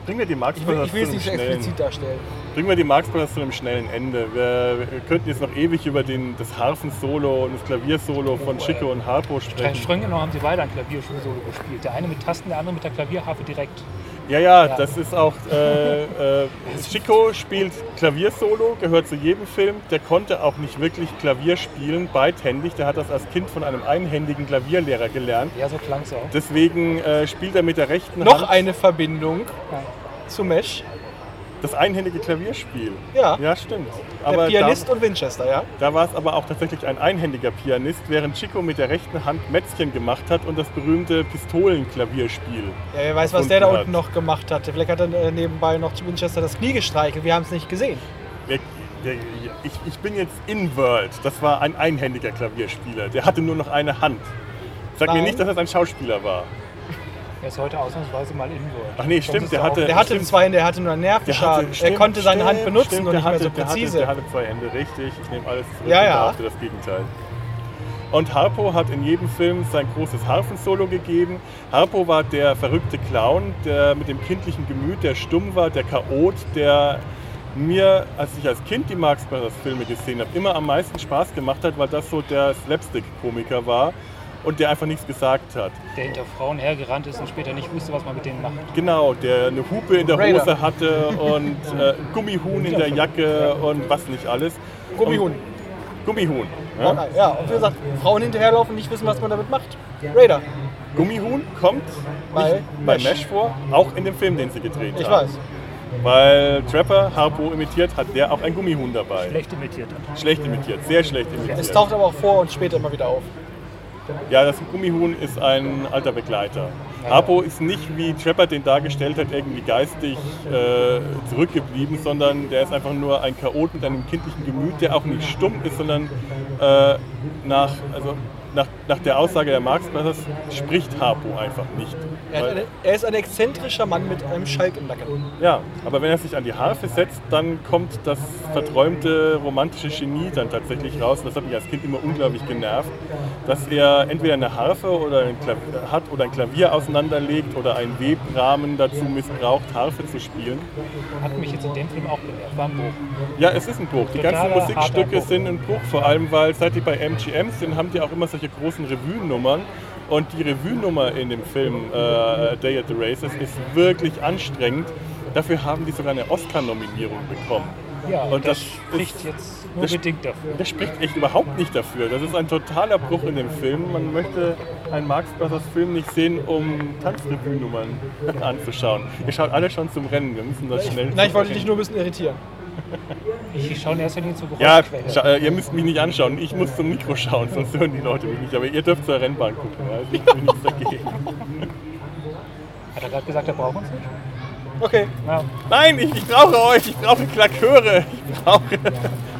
bringen wir die Marx Ich will, es nicht schnellen, explizit darstellen. Bringen wir die Marx Brothers zu einem schnellen Ende. Wir, wir könnten jetzt noch ewig über den, das Harfensolo und das Klaviersolo von Oh, Chico und Harpo sprechen. Stränge noch haben sie beide ein Klaviersolo gespielt. Der eine mit Tasten, der andere mit der Klavierharfe direkt. Ja, ja, Ja. das ist auch. Äh, äh, Chico spielt Klaviersolo, gehört zu jedem Film. Der konnte auch nicht wirklich Klavier spielen, beidhändig. Der hat das als Kind von einem einhändigen Klavierlehrer gelernt. Ja, so klang es auch. Deswegen äh, spielt er mit der rechten Noch Hand eine Verbindung Ja. zu Mesh. Das einhändige Klavierspiel. Ja, Ja, stimmt. der Aber Pianist und Winchester, ja. da, da war es aber auch tatsächlich ein einhändiger Pianist, während Chico mit der rechten Hand Mätzchen gemacht hat und das berühmte Pistolenklavierspiel. Ja, wer weiß, was der da unten hat. noch gemacht hat. Vielleicht hat er äh, nebenbei noch zu Winchester das Knie gestreichelt. Wir haben es nicht gesehen. Der, der, ich, ich bin jetzt in World. Das war ein einhändiger Klavierspieler. Der hatte nur noch eine Hand. Sag mir Nein. nicht, dass das ein Schauspieler war. Er ist heute ausnahmsweise mal in Ach nee, stimmt, der hatte- Der hatte stimmt. zwei Hände, der hatte nur einen Nervenschaden. er stimmt, konnte seine Hand stimmt, benutzen stimmt, und nicht mehr hatte, so der hatte, präzise. der hatte zwei Hände, richtig. Ich nehme alles zurück Ja, und ja. behaupte das Gegenteil. Und Harpo hat in jedem Film sein großes Harfensolo gegeben. Harpo war der verrückte Clown, der mit dem kindlichen Gemüt, der stumm war, der Chaot, der mir, als ich als Kind die Marx Brothers Filme gesehen habe, immer am meisten Spaß gemacht hat, weil das so der Slapstick-Komiker war und der einfach nichts gesagt hat. Der hinter Frauen hergerannt ist und später nicht wusste, was man mit denen macht. Genau, der eine Hupe in der Raider. Hose hatte und äh, Gummihuhn in der Jacke und was nicht alles. Gummihuhn. Und, Gummihuhn. Ja? Ja, und wie gesagt, Frauen hinterherlaufen und nicht wissen, was man damit macht. Raider. Gummihuhn kommt Bei nicht bei Mesh. Vor, auch in dem Film, den sie gedreht Ich haben. weiß. Weil Trapper Harpo imitiert, hat der auch ein Gummihuhn dabei. Schlecht imitiert hat. Schlecht imitiert, sehr schlecht imitiert. Es taucht aber auch vor und später immer wieder auf. Ja, das Gummihuhn ist ein alter Begleiter. Harpo ist nicht, wie Trapper den dargestellt hat, irgendwie geistig äh, zurückgeblieben, sondern der ist einfach nur ein Chaot mit einem kindlichen Gemüt, der auch nicht stumm ist, sondern äh, nach, also nach, nach der Aussage der Marx Brothers spricht Harpo einfach nicht. Er, Weil- eine, er ist ein exzentrischer Mann mit einem Schalk im Nacken. ja, aber wenn er sich an die Harfe setzt, dann kommt das verträumte romantische Genie dann tatsächlich raus. Das hat mich als Kind immer unglaublich genervt, dass er entweder eine Harfe oder ein Klavier hat oder ein Klavier auseinanderlegt oder einen Webrahmen dazu missbraucht, Harfe zu spielen. Hat mich jetzt in dem Film auch genervt. War ein Bruch. Ja, es ist ein Bruch. Die ganzen Musikstücke sind ein Bruch, vor allem weil seit die bei MGM sind, haben die auch immer solche großen Revue-Nummern. Und die Revue-Nummer in dem Film äh, Day at the Races ist wirklich anstrengend. Dafür haben die sogar eine Oscar-Nominierung bekommen. Ja, Und und das das spricht ist- jetzt nur das- bedingt dafür. Das spricht echt überhaupt nicht dafür. Das ist ein totaler Bruch in dem Film. Man möchte einen Marx Brothers Film nicht sehen, um Tanzrevue-Nummern anzuschauen. Ihr schaut alle schon zum Rennen. Wir müssen das schnell. Nein, ich wollte dich nur ein bisschen irritieren. Ich schaue in erster Linie zur Ja, Geräuschquelle. scha äh, ihr müsst mich nicht anschauen. Ich muss zum Mikro schauen, sonst hören die Leute mich nicht. Aber ihr dürft zur Rennbahn gucken. Ja? Also ich bin nichts dagegen. Hat er gerade gesagt, er braucht uns nicht? Okay. Ja. Nein, ich, ich brauche euch. Ich brauche Klaköre. Ich brauche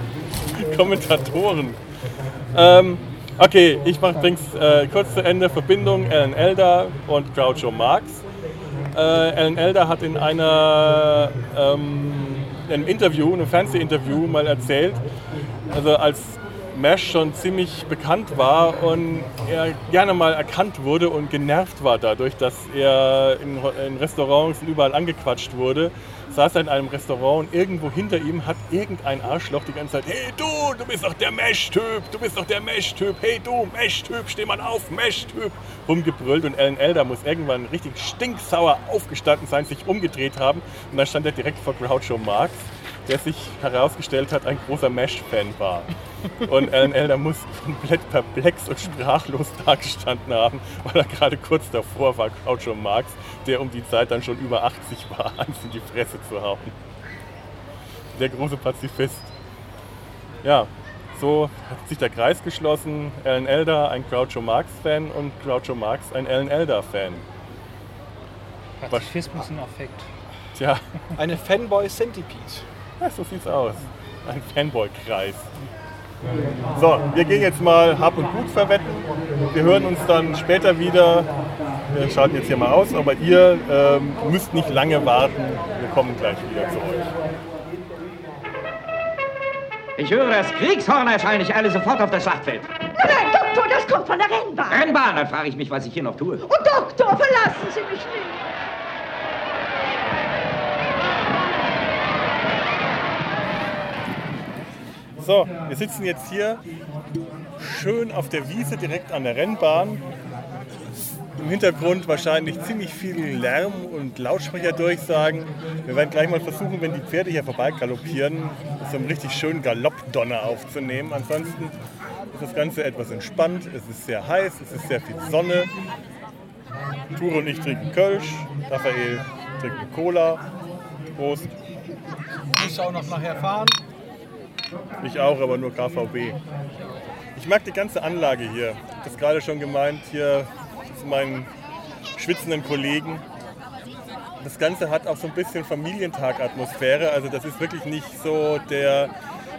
Kommentatoren. Ähm, okay, ich mache bring's äh, kurz zu Ende. Verbindung Alan Elder und Groucho Marx. Äh, Alan Elder hat in einer, ähm, einem Interview, einem Fernsehinterview mal erzählt, also als Mesh schon ziemlich bekannt war und er gerne mal erkannt wurde und genervt war dadurch, dass er in, in Restaurants und überall angequatscht wurde, saß er in einem Restaurant und irgendwo hinter ihm hat irgendein Arschloch die ganze Zeit, hey du, du bist doch der Mesh-Typ, du bist doch der Mesh-Typ, hey du, Mesh-Typ, steh mal auf, Mesh-Typ, rumgebrüllt und Alan Elder muss irgendwann richtig stinksauer aufgestanden sein, sich umgedreht haben und dann stand er direkt vor Groucho Marx, der sich herausgestellt hat, ein großer Mesh-Fan war. Und Alan Elder muss komplett perplex und sprachlos dagestanden haben, weil er gerade kurz davor war, Groucho Marx, der um die Zeit dann schon über 80 war, eins in die Fresse zu hauen. Der große Pazifist. Ja, so hat sich der Kreis geschlossen. Alan Elder, ein Groucho Marx-Fan und Groucho Marx, ein Alan Elder-Fan. Pazifismus in Affekt. Tja, Eine Fanboy-Centipede. ja, so sieht's aus. Ein Fanboy-Kreis. So, wir gehen jetzt mal Hab und Gut verwetten. Wir hören uns dann später wieder. Wir schalten jetzt hier mal aus, aber ihr ähm, müsst nicht lange warten. Wir kommen gleich wieder zu euch. Ich höre das Kriegshorn erscheine ich alle sofort auf das Schlachtfeld. Nein, Doktor, das kommt von der Rennbahn. Rennbahn, dann frage ich mich, was ich hier noch tue. Oh, Doktor, verlassen Sie mich nicht. So, wir sitzen jetzt hier schön auf der Wiese direkt an der Rennbahn. Im Hintergrund wahrscheinlich ziemlich viel Lärm und Lautsprecherdurchsagen. Wir werden gleich mal versuchen, wenn die Pferde hier vorbei galoppieren, so einen richtig schönen Galoppdonner aufzunehmen. Ansonsten ist das Ganze etwas entspannt. Es ist sehr heiß, es ist sehr viel Sonne. Ture und ich trinken Kölsch, Raphael trinkt Cola. Prost. Ich auch noch nachher fahren. Ich auch, aber nur KVB. Ich mag die ganze Anlage hier. Ich habe das gerade schon gemeint, hier zu meinen schwitzenden Kollegen. Das Ganze hat auch so ein bisschen Familientag-Atmosphäre. Also das ist wirklich nicht so der,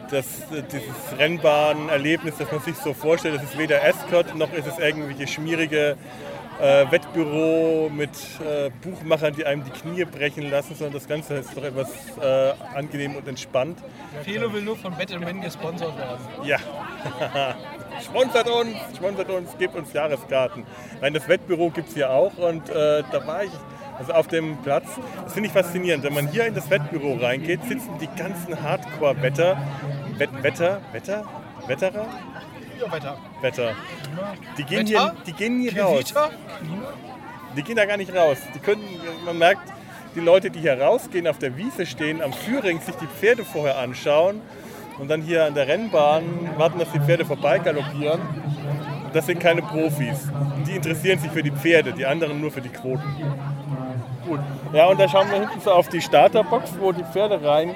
das, dieses Rennbahn-Erlebnis, das man sich so vorstellt. Das ist weder Escort noch ist es irgendwelche schmierige äh, Wettbüro mit äh, Buchmachern, die einem die Knie brechen lassen, sondern das Ganze ist doch etwas äh, angenehm und entspannt. Felo will nur von Batman gesponsert werden. Ja. sponsert uns, sponsert uns, gebt uns Jahreskarten. Nein, das Wettbüro gibt es hier auch und äh, da war ich also auf dem Platz. Das finde ich faszinierend. Wenn man hier in das Wettbüro reingeht, sitzen die ganzen Hardcore-Wetter, Wett, Wetter, Wetter, Wetterer? Ja, weiter. Wetter. Die gehen hier, Wetter? die gehen hier raus. Die gehen da gar nicht raus. Die können, man merkt, die Leute, die hier rausgehen, auf der Wiese stehen, am Führing, sich die Pferde vorher anschauen und dann hier an der Rennbahn warten, dass die Pferde vorbei galoppieren. Das sind keine Profis. Die interessieren sich für die Pferde, die anderen nur für die Quoten. Gut. Ja, und da schauen wir hinten so auf die Starterbox, wo die Pferde rein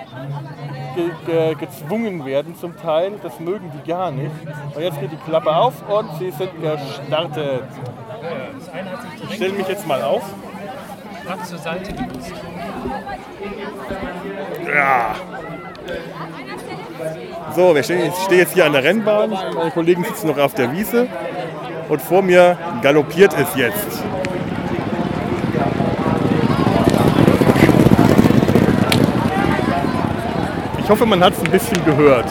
ge ge gezwungen werden zum Teil. Das mögen die gar nicht. Und jetzt geht die Klappe auf und sie sind gestartet. Ich stelle mich jetzt mal auf. Nach zur Seite genutzt. Ja. So, wir stehen, ich stehe jetzt hier an der Rennbahn. Meine Kollegen sitzen noch auf der Wiese. und vor mir galoppiert es jetzt. Hoffe, man hat es ein bisschen gehört.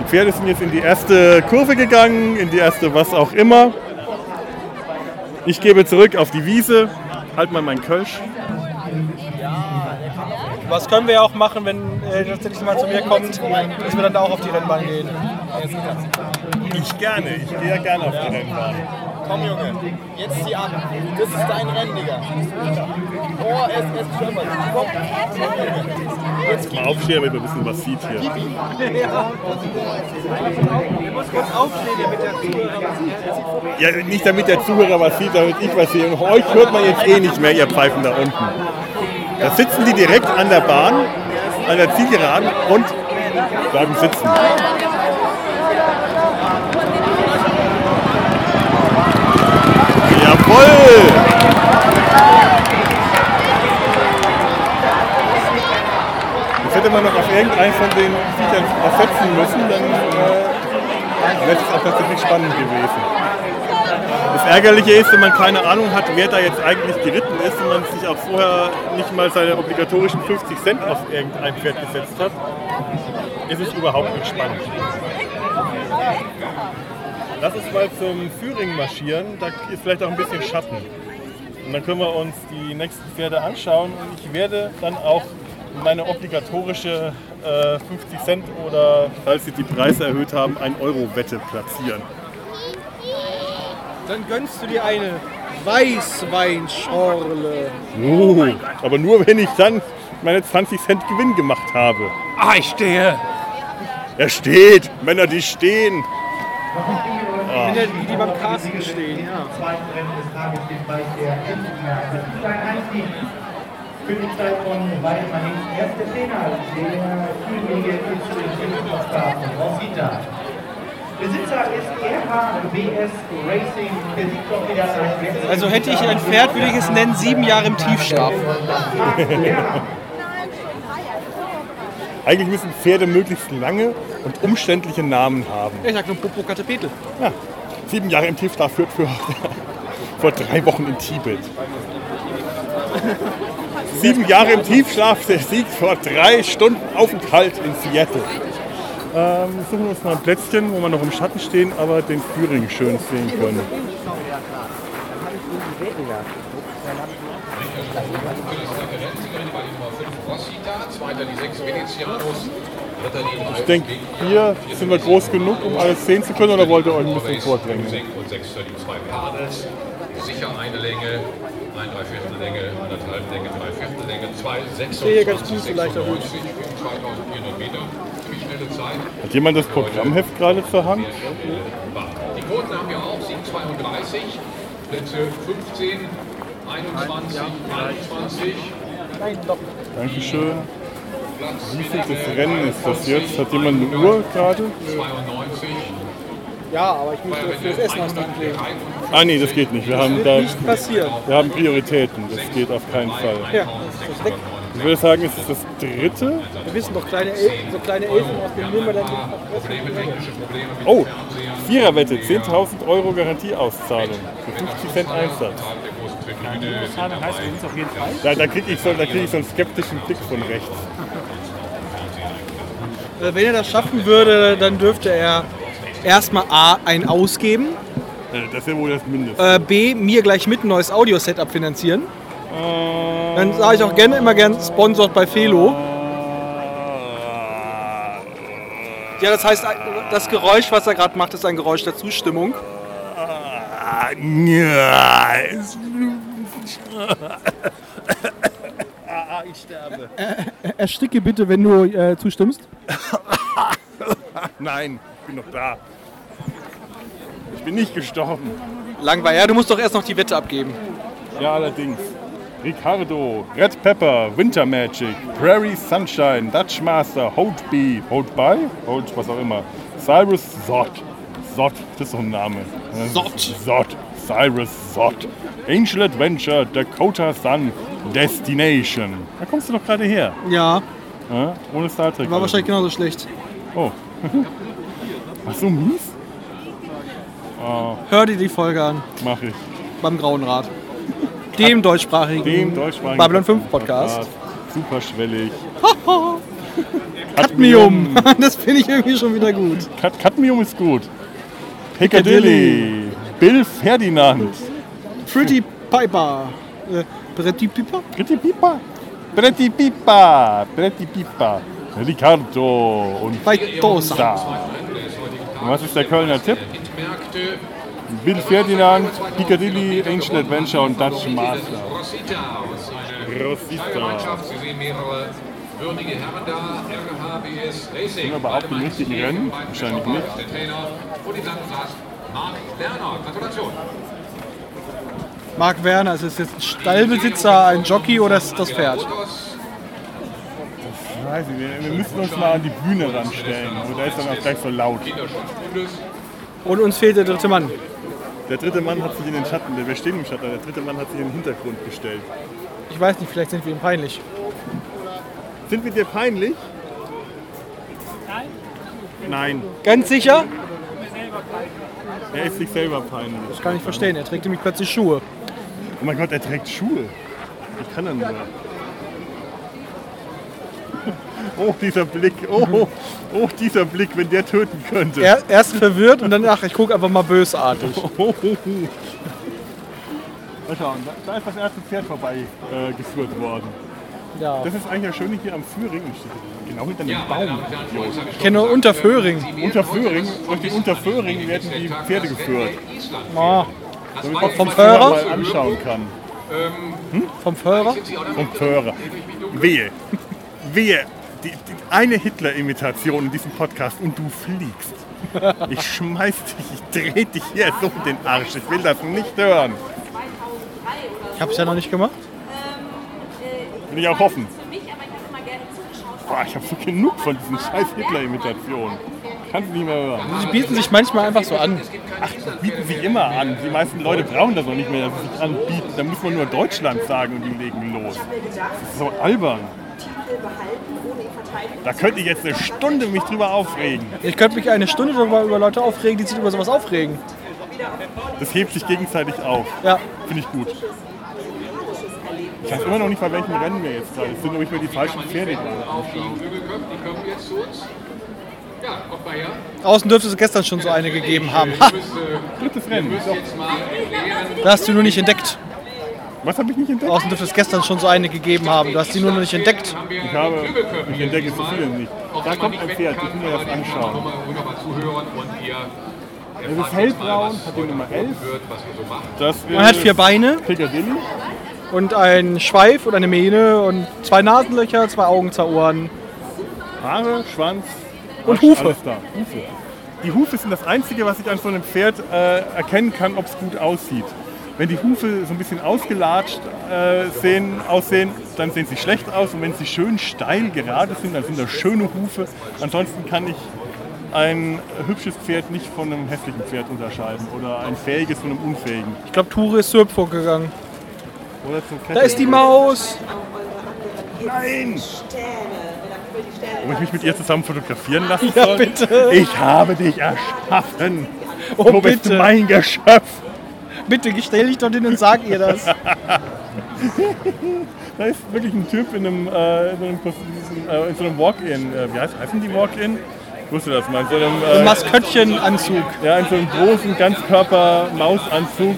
Die Pferde sind jetzt in die erste Kurve gegangen, in die erste was auch immer. Ich gebe zurück auf die Wiese, halt mal meinen Kölsch. Was können wir auch machen, wenn äh, tatsächlich jemand zu mir kommt, dass wir dann da auch auf die Rennbahn gehen. Ich gerne, ich gehe ja gerne auf die Rennbahn. Komm Junge, jetzt zieh an. Das ist dein Rennen, Digga. Oh, es ist Schöpfer. Komm. Jetzt mal aufstehen, damit man ein bisschen was sieht hier. Ja, nicht damit der Zuhörer was sieht, damit ich was sehe. Und euch hört man jetzt eh nicht mehr, ihr Pfeifen da unten. Da sitzen die direkt an der Bahn, an der Zielgeraden und bleiben sitzen. Jawohl! Hätte man noch auf irgendeinen von den Viechern ersetzen müssen, dann äh, wäre es auch tatsächlich spannend gewesen. Das Ärgerliche ist, wenn man keine Ahnung hat, wer da jetzt eigentlich geritten ist und man sich auch vorher nicht mal seine obligatorischen 50 Cent auf irgendein Pferd gesetzt hat, ist es überhaupt nicht spannend. Lass uns mal zum Führing marschieren, da ist vielleicht auch ein bisschen Schatten. Und dann können wir uns die nächsten Pferde anschauen und ich werde dann auch meine obligatorische äh, 50 Cent oder, falls sie die Preise erhöht haben, 1 Euro Wette platzieren. Dann gönnst du dir eine Weißweinschorle. Oh, aber nur wenn ich dann meine 20 Cent Gewinn gemacht habe. Ah, ich stehe. Er steht, Männer, die stehen. Wie die, die beim Carsten stehen. zweiten Zeit von Weidmann erste Trainer, der Teamwege ist für den Teamverfahren Rosita. Besitzer ist RHBS Racing, der. Also hätte ich ein Pferd, würde ich es nennen, sieben Jahre im Tiefschlaf. Eigentlich müssen Pferde möglichst lange und umständliche Namen haben. Ich sag nur Popo Katepetel. Ja, sieben Jahre im Tiefschlaf führt für vor drei Wochen in Tibet. Sieben Jahre im Tiefschlaf, der Sieg vor drei Stunden Aufenthalt in Seattle. Ähm, suchen wir uns mal ein Plätzchen, wo wir noch im Schatten stehen, aber den Führing schön sehen können. Ich denke, hier sind wir groß genug, um alles sehen zu können, oder wollt ihr euch ein bisschen vordrängen? und 6 für die zwei Paardes. Sicher eine Länge, ein Dreiviertel Länge, anderthalb Länge, Dreiviertel Länge, zwei, 26, hier ganz gut, so leicht erholt. 96 für 2400 Meter. Hat jemand das Programmheft gerade zur Hand? Die Quoten haben wir auch, 732, Plätze 15, 21, 21. Dankeschön. Wie viel das Rennen ist das jetzt? Hat jemand eine Uhr gerade? 92, Ja, aber ich müsste für das Essen Hand legen. Ah nee, das geht nicht. Wir haben, da, Nicht passieren. wir haben Prioritäten. Das geht auf keinen Fall. Ja, das ist weg. Ich würde sagen, es ist das dritte. Wir wissen doch, kleine El so kleine Elfen aus dem Nimmerland. Oh, Viererwette, 10.000 Euro Garantieauszahlung für 50 Cent Einsatz. Da, da kriege ich, so, da krieg ich so einen skeptischen Blick von rechts. Äh, Wenn er das schaffen würde, dann dürfte er erstmal A, ein ausgeben, Äh, Das ist ja wohl das Mindeste. äh, B, mir gleich mit ein neues Audio-Setup finanzieren. Dann sage ich auch gerne immer gern sponsored bei Felo. Ja, das heißt, das Geräusch, was er gerade macht, ist ein Geräusch der Zustimmung. Ja, es- ich sterbe. Ersticke bitte, wenn du äh, zustimmst. Nein, ich bin noch da. Ich bin nicht gestorben. Langweilig. Ja, du musst doch erst noch die Wette abgeben. Ja, allerdings. Ricardo, Red Pepper, Winter Magic, Prairie Sunshine, Dutch Master, Hold B, Hold By, Hold was auch immer, Cyrus Zod. Zod, das ist doch ein Name. Zod. Zod. Cyrus Zod. Angel Adventure, Dakota Sun, Destination. Da kommst du doch gerade her. Ja, Ja? Ohne Star Trek. war wahrscheinlich genauso schlecht. Oh. Ach so mies? Oh, Hör dir die Folge an mach ich. beim Grauen Rad. Dem deutschsprachigen, Dem deutschsprachigen Babylon 5 Podcast. Super schwellig. Cadmium. Das finde ich irgendwie schon wieder gut. Cad Cadmium ist gut. Piccadilly. Bill Ferdinand. Pretty Piper. Äh, Pretty Piper? Pretty Pipa. Pretty Pipa. Pretty Pipa. Ricardo und Weitosa. Und was ist der Kölner Tipp? Bill Ferdinand, Piccadilly, Ancient Adventure und Dutch Master. Rosita aus seiner Rosita. Gemeinschaft. Sie sehen mehrere würdige Herren da. RHBS Racing. Sind wir aber auf dem richtigen Rennen? Wahrscheinlich nicht. Der Trainer und im Landplatz Marc Werner. Gratulation. Marc Werner, ist es jetzt ein Stallbesitzer, ein Jockey oder ist das Pferd? Weiß nicht, wir, wir müssen uns mal an die Bühne ranstellen. Also da ist dann auch gleich so laut. Und uns fehlt der dritte Mann. Der dritte Mann hat sich in den Schatten, wir stehen im Schatten, der dritte Mann hat sich in den Hintergrund gestellt. Ich weiß nicht, vielleicht sind wir ihm peinlich. Sind wir dir peinlich? Nein. Ganz sicher? Er ist sich selber peinlich. Das kann ich verstehen. Er trägt nämlich plötzlich Schuhe. Oh mein Gott, er trägt Schuhe. Ich kann er nur. Oh, dieser Blick. Oh, oh, dieser Blick, wenn der töten könnte. Er, erst verwirrt und dann, ach, ich gucke einfach mal bösartig. Oh, Mal schauen, da, ist das erste Pferd vorbei äh, geführt worden. Ja. Das ist eigentlich das Schöne hier am Föhring. Genau hinter dem Baum. Ich kenne nur Unterföhring. Unter Föhring, durch die Unterföhring werden die Pferde geführt. Oh, Damit man Vom Föhrer? mal anschauen kann. vom Föhrer? Vom Föhrer. Wehe. Wehe. Die, die, eine Hitler-Imitation in diesem Podcast und du fliegst. Ich schmeiß dich, ich dreh dich hier so in den Arsch. Ich will das nicht hören. Ich habe es ja noch nicht gemacht. Will ich auch hoffen. Boah, ich habe so genug von diesen scheiß Hitler-Imitationen. Kannst du nicht mehr hören. Sie bieten sich manchmal einfach so an. bieten sich immer an. Die meisten Leute brauchen das auch nicht mehr, dass sie sich anbieten. Da muss man nur Deutschland sagen und die legen los. Das ist so albern. Da könnte ich jetzt eine Stunde mich drüber aufregen. Ich könnte mich eine Stunde darüber über Leute aufregen, die sich über sowas aufregen. Das hebt sich gegenseitig auf. Ja. Finde ich gut. Ich weiß immer noch nicht, bei welchem Rennen wir jetzt gerade sind, ob ich mir die falschen Pferde die kommen jetzt zu uns. Ja, bei ja. Außen dürfte es gestern schon so eine gegeben haben. Ha! Drittes Rennen. Da hast du nur nicht entdeckt. Was habe ich nicht entdeckt? Außen dürfte es gestern schon so eine gegeben haben. Du hast sie nur noch nicht entdeckt. Ich habe, ich entdecke zu viele nicht. Da kommt ein Pferd, ich will mir das anschauen. Das ist hellbraun, hat die Nummer 11. wird, was ihr so macht. Das Man hat vier Beine Piccadilly. und einen Schweif und eine Mähne und zwei Nasenlöcher, zwei Augen, zwei Ohren. Haare, Schwanz Und Hufe. alles da. Hufe. Die Hufe sind das Einzige, was ich an so einem Pferd äh, erkennen kann, ob es gut aussieht. Wenn die Hufe so ein bisschen ausgelatscht äh, sehen, aussehen, dann sehen sie schlecht aus. Und wenn sie schön steil gerade sind, dann sind das schöne Hufe. Ansonsten kann ich ein hübsches Pferd nicht von einem hässlichen Pferd unterscheiden oder ein fähiges von einem unfähigen. Ich glaube, Ture ist Sürp vorgegangen. Oder zum Da ist die Maus. Nein! Ob ich mich mit ihr zusammen fotografieren lassen Ja, soll? bitte. Ich habe dich erschaffen. Oh, du bist bitte. mein Geschöpf. Bitte stell dich dort hin und sag ihr das. Da ist wirklich ein Typ in einem, äh, in so einem, äh, in so einem Walk-In. Äh, wie heißt, heißen die Walk-In? Ich wusste das mal. In so einem, Ein äh, Maskottchenanzug. ja, in so einem großen Ganzkörper-Mausanzug.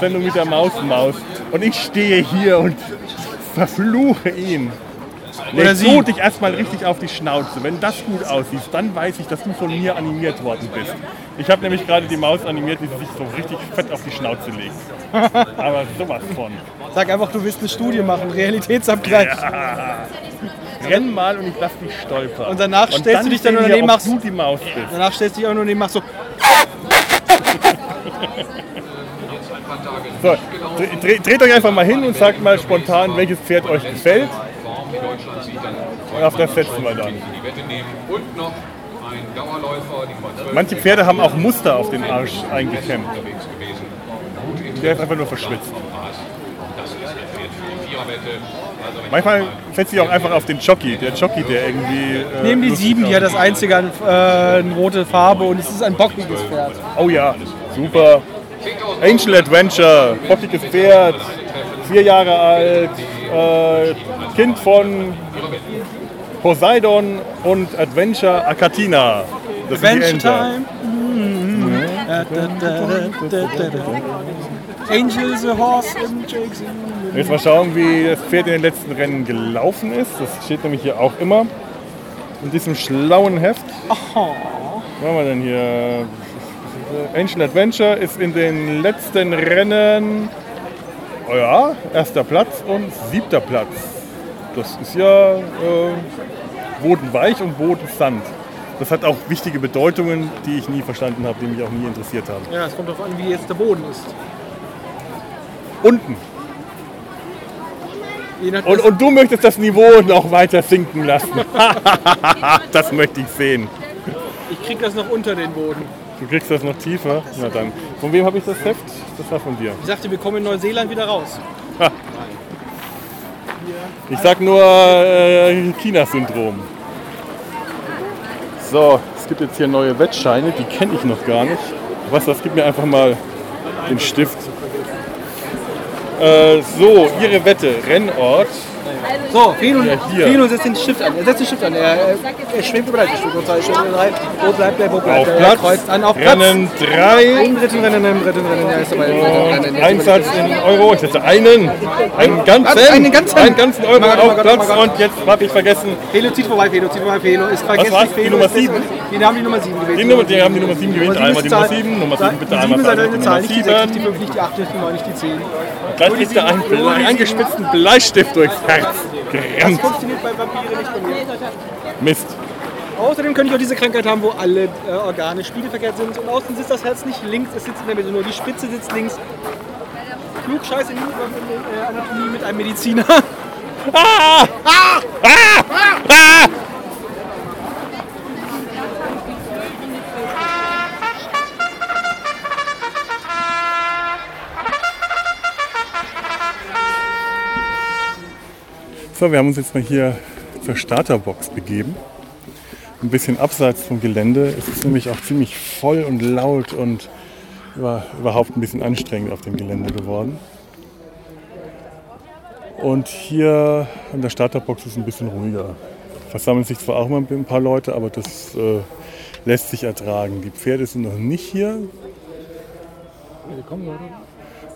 Sendung mit der Maus-Maus. Und ich stehe hier und verfluche ihn. Oder Leg sie. dich erstmal richtig auf die Schnauze. Wenn das gut aussieht, dann weiß ich, dass du von mir animiert worden bist. Ich habe nämlich gerade die Maus animiert, wie sie sich so richtig fett auf die Schnauze legt. Aber sowas von. Sag einfach, du willst eine Studie machen, Realitätsabgleich. Renn mal und ich lass dich stolpern. Und danach stellst dann du dich dann wir, daneben, machst- du die Maus bist. Danach stellst du dich auch nur neben machst so. So, dre- dre- dreht euch einfach mal hin und sagt mal spontan, welches Pferd euch gefällt. Deutschland sieht dann Und auf das setzen wir dann. die Wette nehmen. Und noch ein Dauerläufer, die von 12 Manche Pferde haben auch Muster auf den Arsch eingekämmt. Der ist einfach nur verschwitzt. Also Manchmal setze ich auch einfach auf den Jockey. Der Jockey, der irgendwie. Äh, Nehmen die sieben, die hat das einzige an, äh, eine rote Farbe und es ist ein bockiges Pferd. Oh ja, Super. Angel Adventure, bockiges Pferd, vier Jahre alt, äh, Kind von Poseidon und Adventure Akatina. Das Adventure. Time. Mhm. Da, da, da, da, da, da. Angel the Horse and Jake the Jetzt mal schauen, wie das Pferd in den letzten Rennen gelaufen ist. Das steht nämlich hier auch immer in diesem schlauen Heft. Was haben wir denn hier? Ancient Adventure ist in den letzten Rennen, oh ja, erster Platz und siebter Platz. Das ist ja äh, bodenweich und bodensand. Das hat auch wichtige Bedeutungen, die ich nie verstanden habe, die mich auch nie interessiert haben. Ja, es kommt darauf an, wie jetzt der Boden ist. Unten. Und, und du möchtest das Niveau noch weiter sinken lassen. das möchte ich sehen. ich krieg das noch unter den Boden. Du kriegst das noch tiefer. Na dann. Von wem habe ich das Heft? Das war von dir. Ich sagte, wir kommen in Neuseeland wieder raus. Ich sag nur äh, China-Syndrom. So, es gibt jetzt hier neue Wettscheine, die kenne ich noch gar nicht. Was, das gib mir einfach mal den Stift. Äh, so, Ihre Wette, Rennort. So, hier. Fino setzt den Stift an. Er setzt den Stift an. Er, er, er schwebt über das Stück. Und zwar schwebt er rein. Wo bleibt er? Wo bleibt Auf er? Er Platz, kreuzt an. Auf Platz. Rennen 3 Im dritten Rennen, im dritten Rennen. Er ist dabei und Einsatz in Euro. Ich setze einen, einen ganzen, Einen ganzen. einen ganzen Euro Oh Gott, oh auf oh Platz Gott. und jetzt habe ich vergessen, er. Felo zieht vorbei, Felo zieht vorbei, Felo ist vergessen. war's? Die Nummer ist sieben? Die haben die Nummer 7 gewählt. Die Nummer- die haben die Nummer sieben gewählt. Einmal die Nummer Zahl. sieben, Nummer sieben bitte Die einmal sieben für ist alle. eine Die Zahl, Nummer nicht die 6, sieben. nicht die 5, nicht die 8, nicht die 9, nicht die 10. Gleich kriegt er einen eingespitzten Bleistift durchs Herz. Das Gerammt. funktioniert bei Vampire nicht bei mir. Mist. Außerdem könnte ich auch diese Krankheit haben, wo alle äh, Organe spiegelverkehrt sind und außen sitzt das Herz nicht links, es sitzt in der Mitte, nur die Spitze sitzt links. Klugscheiß in äh, Anatomie mit einem Mediziner. Ah! Ah! Ah! Ah! So, wir haben uns jetzt mal hier zur Starterbox begeben. Ein bisschen abseits vom Gelände. Es ist nämlich auch ziemlich voll und laut und über, überhaupt ein bisschen anstrengend auf dem Gelände geworden. Und hier an der Starterbox ist es ein bisschen ruhiger. Versammeln sich zwar auch mal ein paar Leute, aber das äh, lässt sich ertragen. Die Pferde sind noch nicht hier,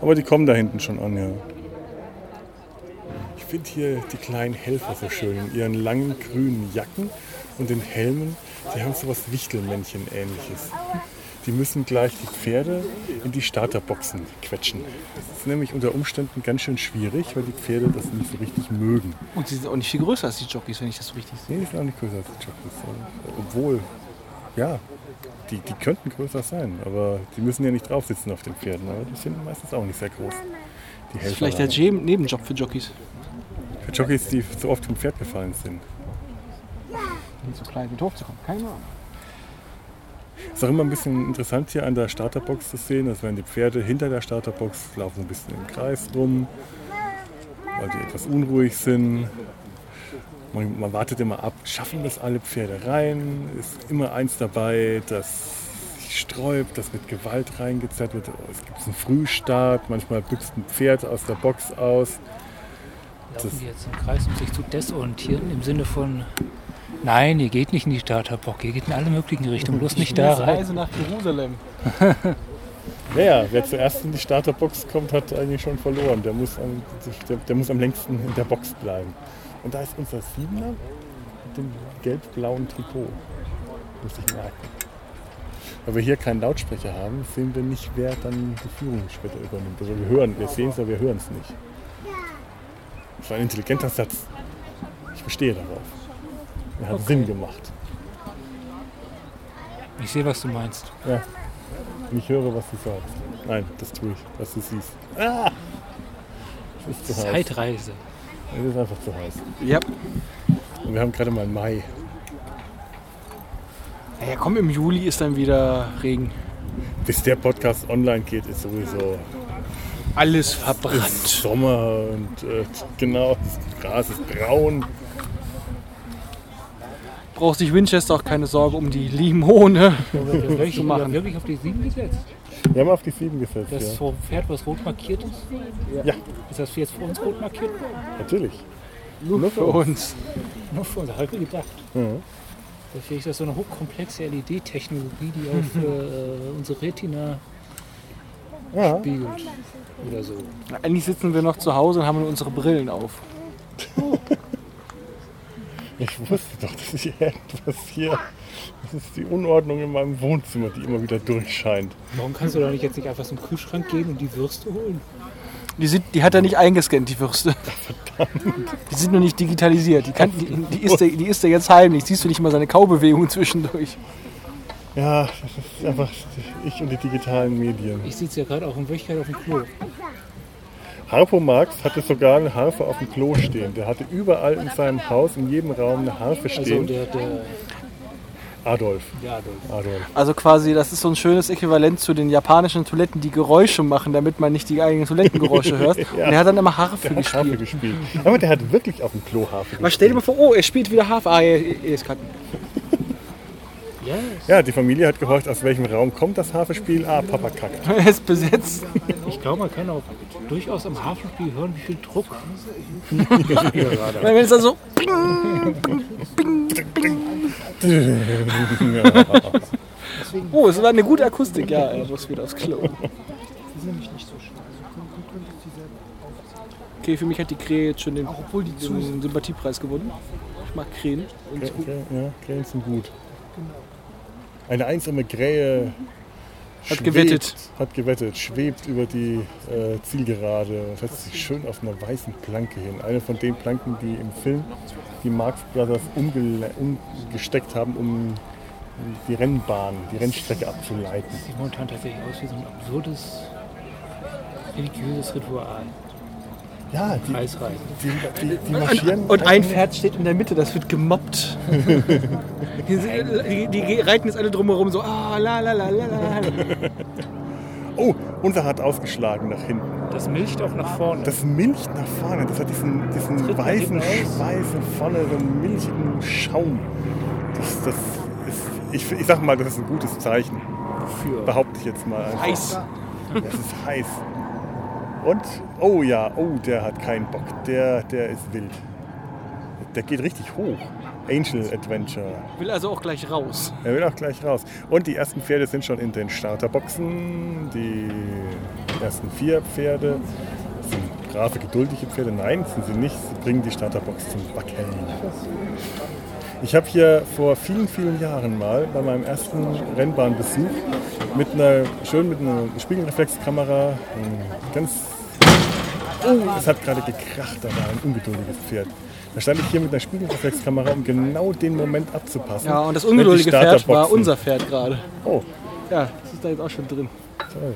aber die kommen da hinten schon an, ja. Ich finde hier die kleinen Helfer so schön in ihren langen grünen Jacken und den Helmen. Die haben so was Wichtelmännchen-ähnliches. Die müssen gleich die Pferde in die Starterboxen quetschen. Das ist nämlich unter Umständen ganz schön schwierig, weil die Pferde das nicht so richtig mögen. Und sie sind auch nicht viel größer als die Jockeys, wenn ich das so richtig sehe. Nee, die sind auch nicht größer als die Jockeys. Obwohl, ja, die, die könnten größer sein, aber die müssen ja nicht drauf sitzen auf den Pferden. Aber die sind meistens auch nicht sehr groß. Die Das ist vielleicht der Nebenjob für Jockeys. Jockeys, die so oft vom Pferd gefallen sind. Um so klein mit hochzukommen. Keine Ahnung. Ist auch immer ein bisschen interessant hier an der Starterbox zu sehen. Das werden die Pferde hinter der Starterbox, laufen ein bisschen im Kreis rum, weil die etwas unruhig sind. Man, man wartet immer ab, schaffen das alle Pferde rein? Ist immer eins dabei, das sich sträubt, das mit Gewalt reingezerrt wird. Es gibt einen Frühstart, manchmal büchst ein Pferd aus der Box aus. Laufen die jetzt im Kreis, um sich zu desorientieren, im Sinne von, nein, ihr geht nicht in die Starterbox, ihr geht in alle möglichen Richtungen, bloß nicht da rein. Reise nach Jerusalem. Ja, ja, wer zuerst in die Starterbox kommt, hat eigentlich schon verloren. Der muss am, der, der muss am längsten in der Box bleiben. Und da ist unser Siebener mit dem gelb-blauen Trikot. Muss ich merken. Weil wir hier keinen Lautsprecher haben, sehen wir nicht, wer dann die Führung später übernimmt. Also wir hören, wir sehen es, aber wir hören es nicht. Das war ein intelligenter Satz. Ich bestehe darauf. Er hat Sinn gemacht. Ich sehe, was du meinst. Ja. Und ich höre, was du sagst. Nein, das tue ich, was du siehst. Ah! Es ist zu heiß. Zeitreise. Es ist einfach zu heiß. Ja. Und wir haben gerade mal Mai. Ja, komm, im Juli ist dann wieder Regen. Bis der Podcast online geht, ist sowieso Alles ist verbrannt. Sommer und äh, genau, das Gras ist braun. braucht sich Winchester auch keine Sorge um die Limone Wirklich, zu machen. wirklich auf die 7 gesetzt. Wir haben auf die 7 gesetzt, Das ja. Pferd, was rot markiert ist? Ja, Ist das jetzt für uns rot markiert? natürlich. Nur für uns. Nur für uns, habe ich mir gedacht. Mhm. Vielleicht ist das so eine hochkomplexe LED-Technologie, die auf äh, unsere Retina Ja, spielt. Oder so. Eigentlich sitzen wir noch zu Hause und haben nur unsere Brillen auf. ich wusste doch, dass hier etwas hier. Das ist die Unordnung in meinem Wohnzimmer, die immer wieder durchscheint. Warum kannst du doch nicht jetzt nicht einfach zum Kühlschrank gehen und die Würste holen? Die, sind, die hat er nicht eingescannt, die Würste. Die sind noch nicht digitalisiert. Die, kann, die, die, isst er, die isst er jetzt heimlich. Siehst du nicht mal seine Kaubewegungen zwischendurch. Ja, das ist einfach ich und die digitalen Medien. Ich sitze ja gerade auch in Wirklichkeit auf dem Klo. Harpo Marx hatte sogar eine Harfe auf dem Klo stehen. Der hatte überall in seinem Haus, in jedem Raum eine Harfe Also stehen. der, der, Adolf. der Adolf. Adolf. Also quasi, das ist so ein schönes Äquivalent zu den japanischen Toiletten, die Geräusche machen, damit man nicht die eigenen Toilettengeräusche hört. Und er hat dann immer Harfe Der hat Harfe gespielt. gespielt. Aber der hat wirklich auf dem Klo Harfe Aber stell dir mal vor, oh, er spielt wieder Harfe. Ah, er, er ist gerade. Yes. Ja, die Familie hat gehorcht, aus welchem Raum kommt das Harfespiel? Ah, Papa kackt. Er ist besetzt. Ich glaube, man kann auch durchaus am Hafenspiel hören, wie viel Druck. Wenn es dann so. Oh, es war eine gute Akustik. Ja, er muss wieder aufs Klo. Okay, für mich hat die Krähe jetzt schon den, den Sympathiepreis gewonnen. Ich mag Krähen. Und Okay, okay, ja, Krähen sind gut. Eine einsame Krähe Hat gewettet. Hat gewettet, schwebt über die äh, Zielgerade und setzt sich schön auf einer weißen Planke hin. Eine von den Planken, die im Film die Marx Brothers umgesteckt haben, um die Rennbahn, die Rennstrecke abzuleiten. Sieht momentan tatsächlich aus wie so ein absurdes religiöses Ritual. Ja, die, Kreisreiten. die, die, die marschieren. Und ein Pferd steht in der Mitte, das wird gemobbt. die, die, die reiten jetzt alle drumherum so, ah, la la la la la. Oh, unser hat ausgeschlagen nach hinten. Das milcht auch nach vorne. Das milcht nach vorne. Das hat diesen, diesen Tritt weißen. Schweiß und vorne so einen milchigen Schaum. Das, das ist, ich, ich sag mal, das ist ein gutes Zeichen. für. Behaupte ich jetzt mal. einfach. Heiß. Es ist heiß. Und, oh ja, oh, der hat keinen Bock. Der, der ist wild. Der geht richtig hoch. Angel Adventure. Will also auch gleich raus. Er will auch gleich raus. Und die ersten Pferde sind schon in den Starterboxen. Die ersten vier Pferde sind brave, geduldige Pferde. Nein, sind sie nicht. Sie bringen die Starterbox zum Wackeln. Ich habe hier vor vielen, vielen Jahren mal bei meinem ersten Rennbahnbesuch mit einer, schön mit einer Spiegelreflexkamera, ein ganz Oh, es hat gerade gekracht, da war ein ungeduldiges Pferd. Da stand ich hier mit einer Spiegelreflexkamera, um genau den Moment abzupassen. Ja, und das ungeduldige Pferd war unser Pferd gerade. Oh, Ja, das ist da jetzt auch schon drin. toll.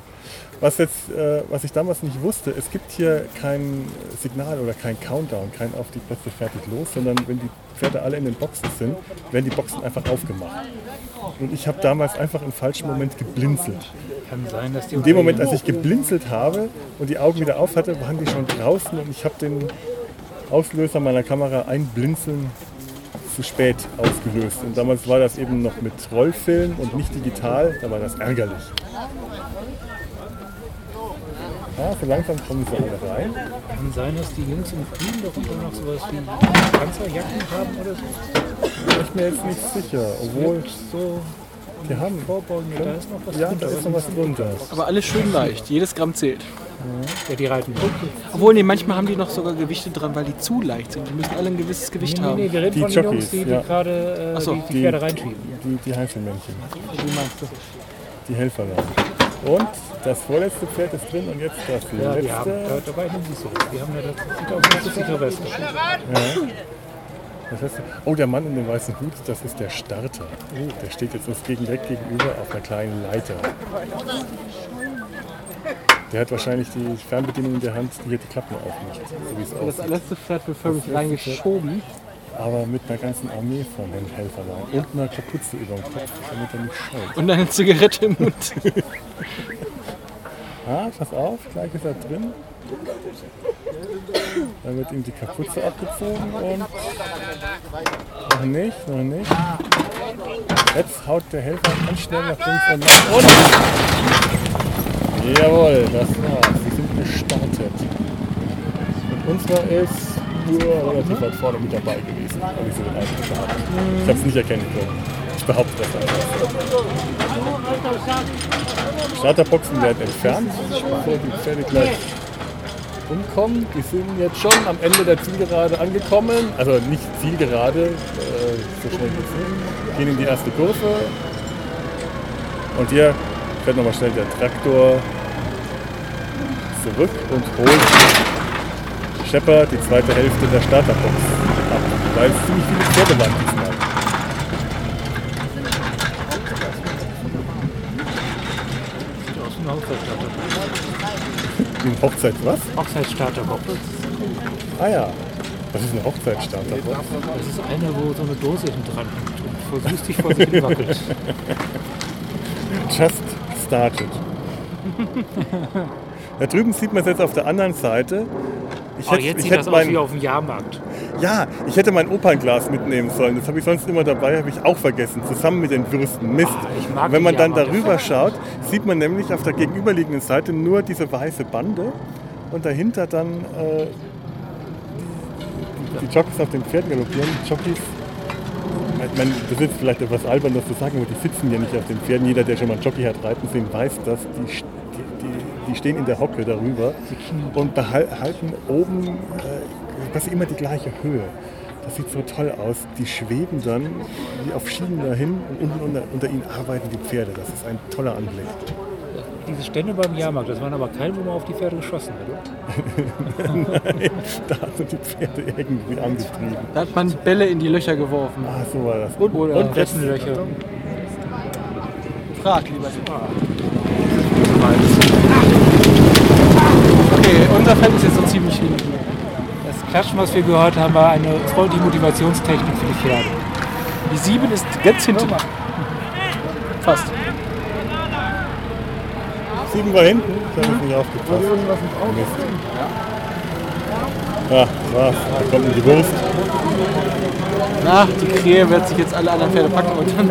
Was, jetzt, äh, was ich damals nicht wusste, es gibt hier kein Signal oder kein Countdown, kein auf die Plätze fertig los, sondern wenn die Pferde alle in den Boxen sind, werden die Boxen einfach aufgemacht. Und ich habe damals einfach im falschen Moment geblinzelt. Kann sein, dass die In dem Moment, als ich geblinzelt habe und die Augen wieder auf hatte, waren die schon draußen und ich habe den Auslöser meiner Kamera ein Blinzeln zu spät ausgelöst. Und damals war das eben noch mit Rollfilm und nicht digital, da war das ärgerlich. Ja, so langsam kommen sie alle rein. Kann sein, dass die Jungs im Grün darunter noch sowas wie Panzerjacken haben oder so. Bin ich mir jetzt nicht sicher, obwohl So die haben. vorbeugen, da ist noch was Ja, drunter. da ist noch was drunter. Aber alles schön leicht. Jedes Gramm zählt. Ja, die reiten. Obwohl, nee, manchmal haben die noch sogar Gewichte dran, weil die zu leicht sind. Die müssen alle ein gewisses Gewicht Nee, nee, haben. nee, wir reden Die von den Jungs, Jockeys, die, die ja. gerade äh, so, die, die Pferde reinschieben. Die, die Heinzelmännchen, Wie meinst du? die Helfer Und das vorletzte Pferd ist drin und jetzt das Ja, die haben, letzte. da, dabei nehmen sie so. Die haben ja das sieht aus sichere Weste. Was heißt das? Oh, der Mann in dem weißen Hut, das ist der Starter. Der steht jetzt uns gegen, direkt gegenüber auf einer kleinen Leiter. Der hat wahrscheinlich die Fernbedienung in der Hand, die hier die Klappen aufmacht, so wie es Das aussieht. letzte Pferd wird förmlich reingeschoben. Aber mit einer ganzen Armee von den Helferlein und einer Kapuze über dem Kopf, damit er nicht schaut. Und eine Zigarette im Mund. Ah, pass auf, gleich ist er drin. Dann wird ihm die Kapuze abgezogen und noch nicht, noch nicht. Jetzt haut der Helfer ganz schnell nach links und nach unten. Jawohl, das war's. Sie sind gestartet. Und unserer ist nur relativ weit vorne mit dabei gewesen. Hab ich so den Eindruck gehabt. Ich habe es nicht erkennen können. Ich behaupte das einfach. Starterboxen werden entfernt, bevor die Pferde gleich umkommen. Die sind jetzt schon am Ende der Zielgerade angekommen. Also nicht Zielgerade, äh, so schnell geht's nicht. Gehen in die erste Kurve. Und hier fährt nochmal schnell der Traktor zurück und holt Shepard die zweite Hälfte der Starterbox ab. Weil es ziemlich viele Pferde waren diesmal. Ein Hochzeit was? Hochzeitsstarterbox. Ah ja. Was ist eine Hochzeitsstarterbox? Das ist eine, wo so eine Dose hinten dran hängt und versuchst dich vor sich hin wackelt. Just started. Da drüben sieht man es jetzt auf der anderen Seite. Ich Oh, jetzt ich sieht das aus mein- wie auf dem Jahrmarkt. Ja, ich hätte mein Opernglas mitnehmen sollen. Das habe ich sonst immer dabei, habe ich auch vergessen. Zusammen mit den Würsten. Mist. Ah, Wenn man dann darüber schaut, sieht man nämlich auf der gegenüberliegenden Seite nur diese weiße Bande und dahinter dann äh, die, die Jockeys auf den Pferden galoppieren. Die Jockeys, meine, das ist vielleicht etwas albern, das zu sagen, aber die sitzen ja nicht auf den Pferden. Jeder, der schon mal einen Jockey hat reiten sehen, weiß das. Die, die, die, die stehen in der Hocke darüber und behalten oben äh, quasi immer die gleiche Höhe. Das sieht so toll aus. Die schweben dann wie auf Schienen dahin und unten unter, unter ihnen arbeiten die Pferde. Das ist ein toller Anblick. Diese Stände beim Jahrmarkt, das waren aber keine, wo man auf die Pferde geschossen hat. oder? Nein, da hat man die Pferde irgendwie angetrieben. Da hat man Bälle in die Löcher geworfen. Ah, so war das. Und, Oder und Wettenlöcher. Frag lieber nicht. Unser Feld ist jetzt so ziemlich hinten. Das Klatschen, was wir gehört haben, war eine voll die Motivationstechnik für die Pferde. Die 7 ist ganz hinten. Fast. sieben war hinten. Ich habe nicht aufgepasst. Mist. Ja, das war's. Da kommt die Wurst. Na, die Krähe wird sich jetzt alle anderen Pferde packen und dann.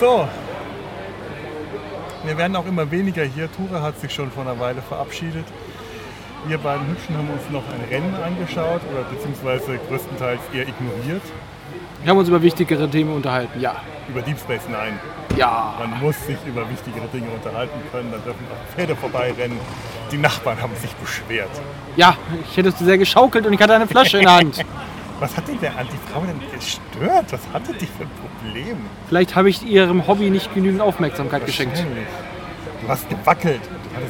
So. Wir werden auch immer weniger hier. Tura hat sich schon vor einer Weile verabschiedet. Wir beiden Hübschen haben uns noch ein Rennen angeschaut oder beziehungsweise größtenteils eher ignoriert. Wir haben uns über wichtigere Themen unterhalten, ja. Über Deep Space Nine. Ja. Man muss sich über wichtigere Dinge unterhalten können. Da dürfen auch Pferde vorbeirennen. Die Nachbarn haben sich beschwert. Ja, ich hätte zu sehr geschaukelt und ich hatte eine Flasche in der Hand. Was hat denn der an die Frau denn gestört? Was hatte die für ein Problem? Vielleicht habe ich ihrem Hobby nicht genügend Aufmerksamkeit geschenkt. Du hast gewackelt.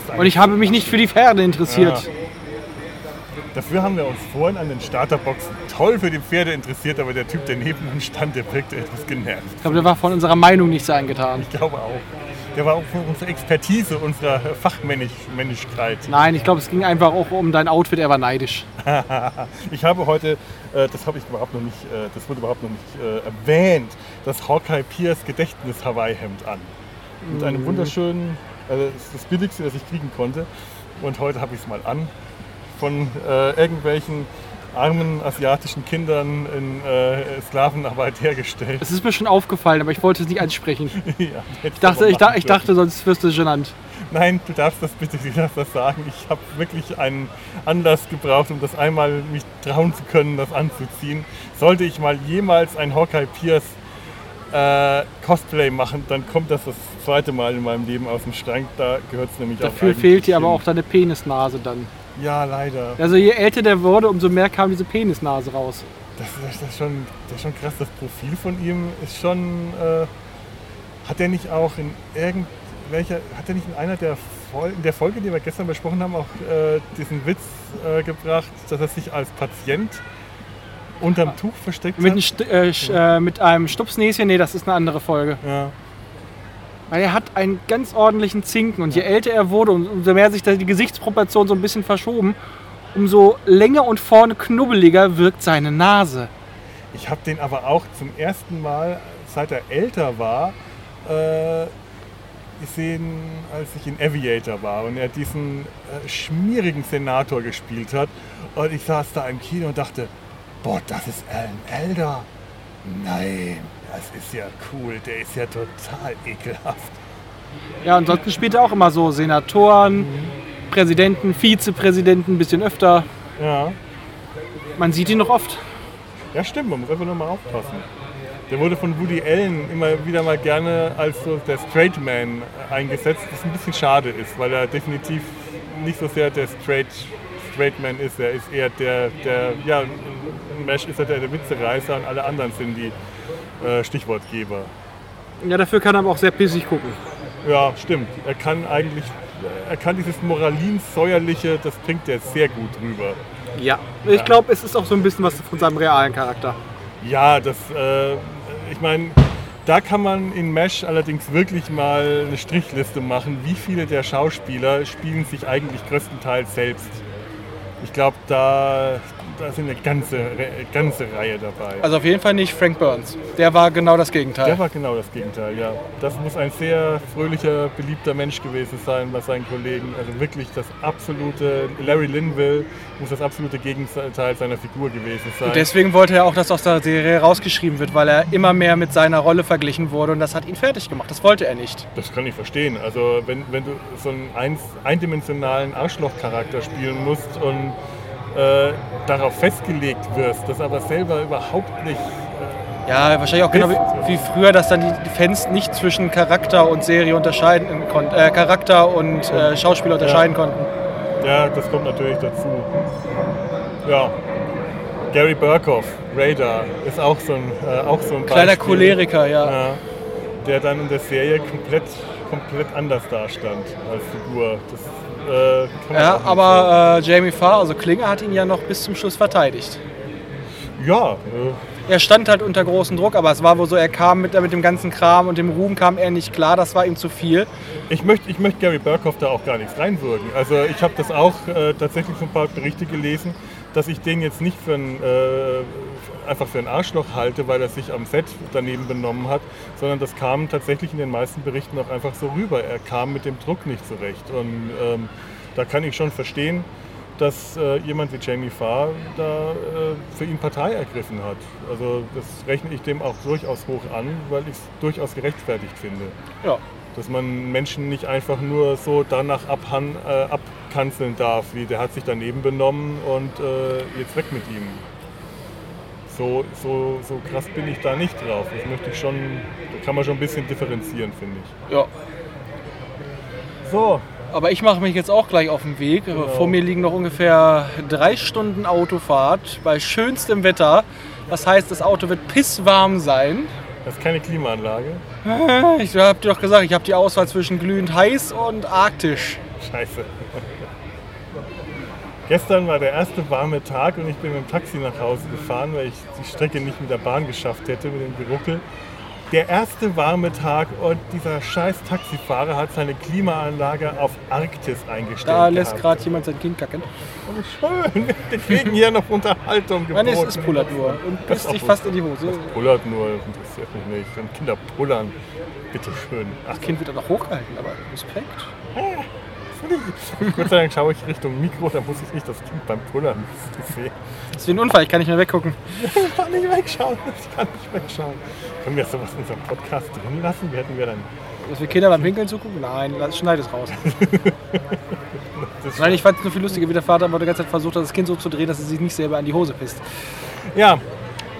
Du Und ich habe mich nicht für die Pferde interessiert. Ja. Dafür haben wir uns vorhin an den Starterboxen toll für die Pferde interessiert, aber der Typ, der neben uns stand, der wirkte etwas genervt. Ich glaube, der war von unserer Meinung nicht so angetan. Ich glaube auch. Der war auch von unserer Expertise, unserer Fachmännlichkeit. Nein, ich glaube, es ging einfach auch um dein Outfit, er war neidisch. ich habe heute, äh, das habe ich überhaupt noch nicht, äh, das wurde überhaupt noch nicht äh, erwähnt, das Hawkeye Pierce Gedächtnis Hawaii-Hemd an. Mit einem wunderschönen, also das ist das billigste, das ich kriegen konnte. Und heute habe ich es mal an. Von äh, irgendwelchen armen asiatischen Kindern in äh, Sklavenarbeit hergestellt. Es ist mir schon aufgefallen, aber ich wollte es nicht ansprechen. ja, Ich dachte, ich, da, ich dachte, sonst wirst du genannt. Nein, du darfst das bitte, du darfst das sagen. Ich habe wirklich einen Anlass gebraucht, um das einmal mich trauen zu können, das anzuziehen. Sollte ich mal jemals ein Hawkeye Pierce äh, Cosplay machen, dann kommt das das zweite Mal in meinem Leben aus dem Schrank. Da gehört es nämlich auch Dafür fehlt dir aber auch deine Penisnase dann. Ja, leider. Also je älter der wurde, umso mehr kam diese Penisnase raus. Das, ist- das, ist schon, das ist schon krass. Das Profil von ihm ist schon. Äh, hat er nicht auch in irgendwelcher. Hat er nicht in einer der Folgen, in der Folge, die wir gestern besprochen haben, auch äh, diesen Witz äh, gebracht, dass er sich als Patient unterm Tuch versteckt Mit, einem hat? St äh, sch- äh, mit einem Stupsnäschen, nee, das ist eine andere Folge. Ja. Weil er hat einen ganz ordentlichen Zinken und je älter er wurde, um- umso mehr sich die Gesichtsproportion so ein bisschen verschoben, umso länger und vorne knubbeliger wirkt seine Nase. Ich habe den aber auch zum ersten Mal, seit er älter war, äh, gesehen, als ich in Aviator war und er diesen äh, schmierigen Senator gespielt hat. Und ich saß da im Kino und dachte, boah, das ist Alan Elder. Nein, das ist ja cool, der ist ja total ekelhaft. Ja, ansonsten spielt er auch immer so Senatoren, Präsidenten, Vizepräsidenten, ein bisschen öfter. Ja. Man sieht ihn noch oft. Ja, stimmt, man muss einfach nur mal aufpassen. Der wurde von Woody Allen immer wieder mal gerne als so der Straight Man eingesetzt, was ein bisschen schade ist, weil er definitiv nicht so sehr der Straight, Straight Man ist. Er ist eher der, der ja, Mesh ist er der, der Witzereißer und alle anderen sind die äh, Stichwortgeber. Ja, dafür kann er aber auch sehr pissig gucken. Ja, stimmt. Er kann eigentlich, er kann dieses Moralin-Säuerliche, das bringt er sehr gut rüber. Ja. Ich glaube, es ist auch so ein bisschen was von seinem realen Charakter. Ja, das, äh, ich meine, da kann man in Mesh allerdings wirklich mal eine Strichliste machen, wie viele der Schauspieler spielen sich eigentlich größtenteils selbst. Ich glaube, da, da sind eine ganze, ganze Reihe dabei. Also auf jeden Fall nicht Frank Burns. Der war genau das Gegenteil. Der war genau das Gegenteil, ja. Das muss ein sehr fröhlicher, beliebter Mensch gewesen sein bei seinen Kollegen. Also wirklich das absolute, Larry Linville muss das absolute Gegenteil seiner Figur gewesen sein. Und deswegen wollte er auch, dass aus der Serie rausgeschrieben wird, weil er immer mehr mit seiner Rolle verglichen wurde und das hat ihn fertig gemacht. Das wollte er nicht. Das kann ich verstehen. Also wenn, wenn du so einen eindimensionalen Arschlochcharakter spielen musst und äh, darauf festgelegt wirst, das aber selber überhaupt nicht. Ja, wahrscheinlich auch genau wie, wie früher, dass dann die Fans nicht zwischen Charakter und Serie unterscheiden konnten, äh, Charakter und äh, Schauspieler unterscheiden konnten. Ja, das kommt natürlich dazu. Ja. Gary Burkhoff, Radar, ist auch so ein, äh, auch so ein Kleiner Beispiel, Choleriker, ja. ja. Der dann in der Serie komplett, komplett anders dastand als Figur. Das, äh, Ja, aber äh, Jamie Farr, also Klinger, hat ihn ja noch bis zum Schluss verteidigt. Ja, äh, Er stand halt unter großem Druck, aber es war wohl so, er kam mit, mit dem ganzen Kram und dem Ruhm kam er nicht klar, das war ihm zu viel. Ich möchte, ich möchte Gary Burkhoff da auch gar nichts reinwirken. Also ich habe das auch äh, tatsächlich so ein paar Berichte gelesen, dass ich den jetzt nicht für ein, äh, einfach für ein Arschloch halte, weil er sich am Set daneben benommen hat, sondern das kam tatsächlich in den meisten Berichten auch einfach so rüber. Er kam mit dem Druck nicht zurecht. Und ähm, da kann ich schon verstehen, dass äh, jemand wie Jamie Farr da äh, für ihn Partei ergriffen hat. Also das rechne ich dem auch durchaus hoch an, weil ich es durchaus gerechtfertigt finde. Ja. Dass man Menschen nicht einfach nur so danach abhan, äh, abkanzeln darf, wie der hat sich daneben benommen und äh, jetzt weg mit ihm. So, so, so krass bin ich da nicht drauf. Das möchte ich schon, da kann man schon ein bisschen differenzieren, finde ich. Ja. So, Aber ich mache mich jetzt auch gleich auf den Weg. Vor mir liegen noch ungefähr drei Stunden Autofahrt bei schönstem Wetter. Das heißt, das Auto wird pisswarm sein. das ist keine Klimaanlage. Ich habe dir doch gesagt, ich habe die Auswahl zwischen glühend heiß und arktisch. Scheiße. Gestern war der erste warme Tag und ich bin mit dem Taxi nach Hause gefahren, weil ich die Strecke nicht mit der Bahn geschafft hätte, mit dem Geruckel. Der erste warme Tag und dieser scheiß Taxifahrer hat seine Klimaanlage auf Arktis eingestellt. Da lässt gerade jemand sein Kind kacken. Oh, schön. Wir kriegen hier noch Unterhaltung Nein, geboten. es ist pullert nur und pisst sich fast in die Hose. Das pullert nur, das interessiert mich nicht. Wenn Kinder pullern, bitte schön. Ach, Das Kind wird dann noch hochgehalten, aber Respekt. Gott sei Dank schaue ich Richtung Mikro, da muss ich nicht das Kind beim Pullern sehen. Das ist wie ein Unfall, ich kann nicht mehr weggucken. Ich kann nicht wegschauen. Ich kann nicht wegschauen. Können wir sowas in unserem Podcast drin lassen? Wir hätten wir dann. Dass wir Kinder beim Pinkeln zugucken? Nein, schneid es raus. Nein, ich fand es nur viel lustiger, wie der Vater aber die ganze Zeit versucht hat, das Kind so zu drehen, dass es sich nicht selber an die Hose pisst. ja,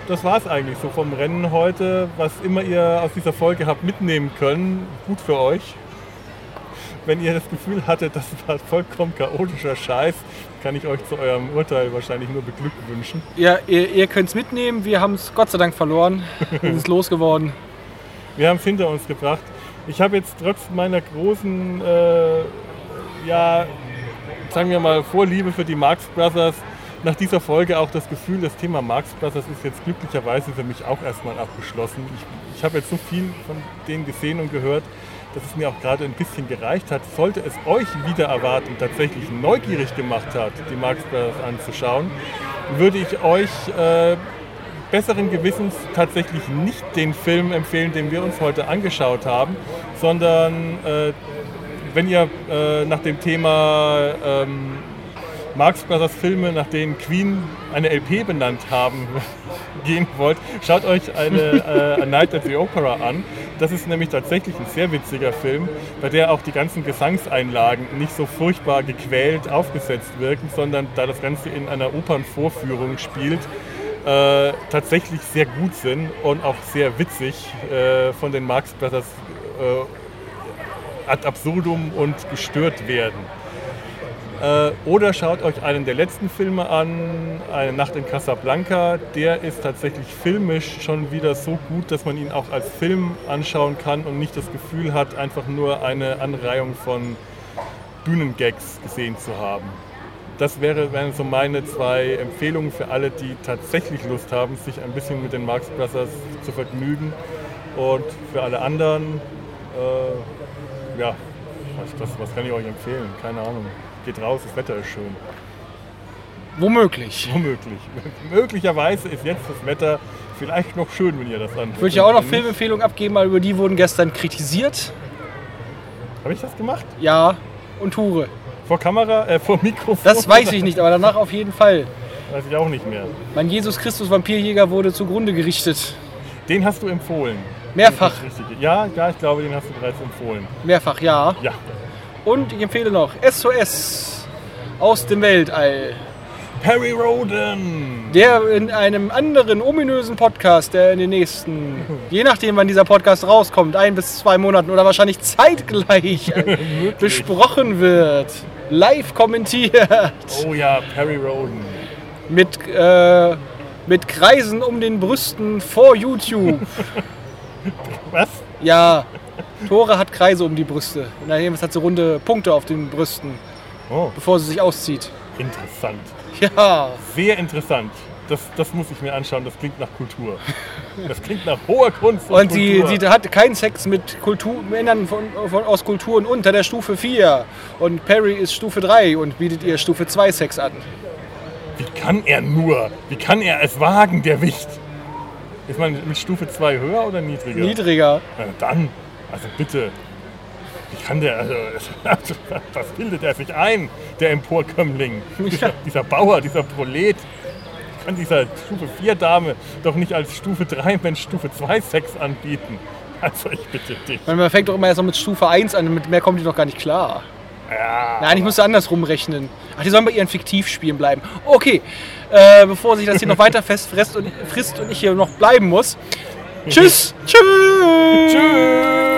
das war es eigentlich so vom Rennen heute. Was immer ihr aus dieser Folge habt mitnehmen können, gut für euch. Wenn ihr das Gefühl hattet, das war vollkommen chaotischer Scheiß, kann ich euch zu eurem Urteil wahrscheinlich nur beglückwünschen. Ja, ihr, ihr könnt es mitnehmen. Wir haben es Gott sei Dank verloren. Wir sind losgeworden. Wir haben es hinter uns gebracht. Ich habe jetzt trotz meiner großen, äh, ja, sagen wir mal, Vorliebe für die Marx Brothers nach dieser Folge auch das Gefühl, das Thema Marx Brothers ist jetzt glücklicherweise für mich auch erstmal abgeschlossen. Ich, ich habe jetzt so viel von denen gesehen und gehört, dass es mir auch gerade ein bisschen gereicht hat. Sollte es euch wieder erwarten, tatsächlich neugierig gemacht hat, die Marx Brothers anzuschauen, würde ich euch äh, besseren Gewissens tatsächlich nicht den Film empfehlen, den wir uns heute angeschaut haben, sondern äh, wenn ihr äh, nach dem Thema ähm, Marx Brothers Filme, nach denen Queen eine LP benannt haben, gehen wollt, schaut euch eine äh, A Night at the Opera an. Das ist nämlich tatsächlich ein sehr witziger Film, bei der auch die ganzen Gesangseinlagen nicht so furchtbar gequält aufgesetzt wirken, sondern da das Ganze in einer Opernvorführung spielt, äh, tatsächlich sehr gut sind und auch sehr witzig äh, von den Marx Brothers äh, ad absurdum und gestört werden. Äh, oder schaut euch einen der letzten Filme an, Eine Nacht in Casablanca. Der ist tatsächlich filmisch schon wieder so gut, dass man ihn auch als Film anschauen kann und nicht das Gefühl hat, einfach nur eine Anreihung von Bühnengags gesehen zu haben. Das wäre, wären so meine zwei Empfehlungen für alle, die tatsächlich Lust haben, sich ein bisschen mit den Marx Brothers zu vergnügen. Und für alle anderen, äh, ja, was, was, was kann ich euch empfehlen? Keine Ahnung geht raus, das Wetter ist schön. Womöglich. Womöglich. Möglicherweise ist jetzt das Wetter vielleicht noch schön, wenn ihr das anhört. Würde ich auch noch Filmempfehlungen abgeben, weil über die wurden gestern kritisiert. Habe ich das gemacht? Ja, und Hure. Vor Kamera, äh, vor Mikrofon? Das weiß ich nicht, aber danach auf jeden Fall. Weiß ich auch nicht mehr. Mein Jesus Christus Vampirjäger wurde zugrunde gerichtet. Den hast du empfohlen. Mehrfach. Ja, ja, ich glaube, den hast du bereits empfohlen. Mehrfach, ja. Ja. Und ich empfehle noch SOS aus dem Weltall. Perry Roden! Der in einem anderen ominösen Podcast, der in den nächsten, je nachdem wann dieser Podcast rauskommt, ein bis zwei Monaten oder wahrscheinlich zeitgleich besprochen wird. Live kommentiert. Oh ja, Perry Roden. Mit, äh, mit Kreisen um den Brüsten vor YouTube. Was? Ja, Tore hat Kreise um die Brüste. Und daneben hat sie runde Punkte auf den Brüsten, Oh, bevor sie sich auszieht. interessant. Ja, Sehr interessant. Das, das muss ich mir anschauen, das klingt nach Kultur. Das klingt nach hoher Kunst und, und sie, sie hat keinen Sex mit Kultur, Männern von, von, aus Kulturen unter der Stufe 4. Und Perry ist Stufe 3 und bietet ihr Stufe 2 Sex an. Wie kann er nur? Wie kann er es wagen, der Wicht? Ist man mit Stufe 2 höher oder niedriger? Niedriger. Na dann, also bitte. Wie kann der, also, was bildet er sich ein, der Emporkömmling? Dieser, dieser Bauer, dieser Prolet. Kann dieser Stufe 4 Dame doch nicht als Stufe 3 Mensch Stufe 2 Sex anbieten. Also ich bitte dich. Man fängt doch immer erst noch mit Stufe 1 an, mit mehr kommt die noch gar nicht klar. Ja, Nein, ich musste andersrum rechnen. Ach, die sollen bei ihren Fiktivspielen bleiben. Okay, äh, bevor sich das hier noch weiter festfrisst und, frisst und ich hier noch bleiben muss. Tschüss! Tschüss! Tschüss!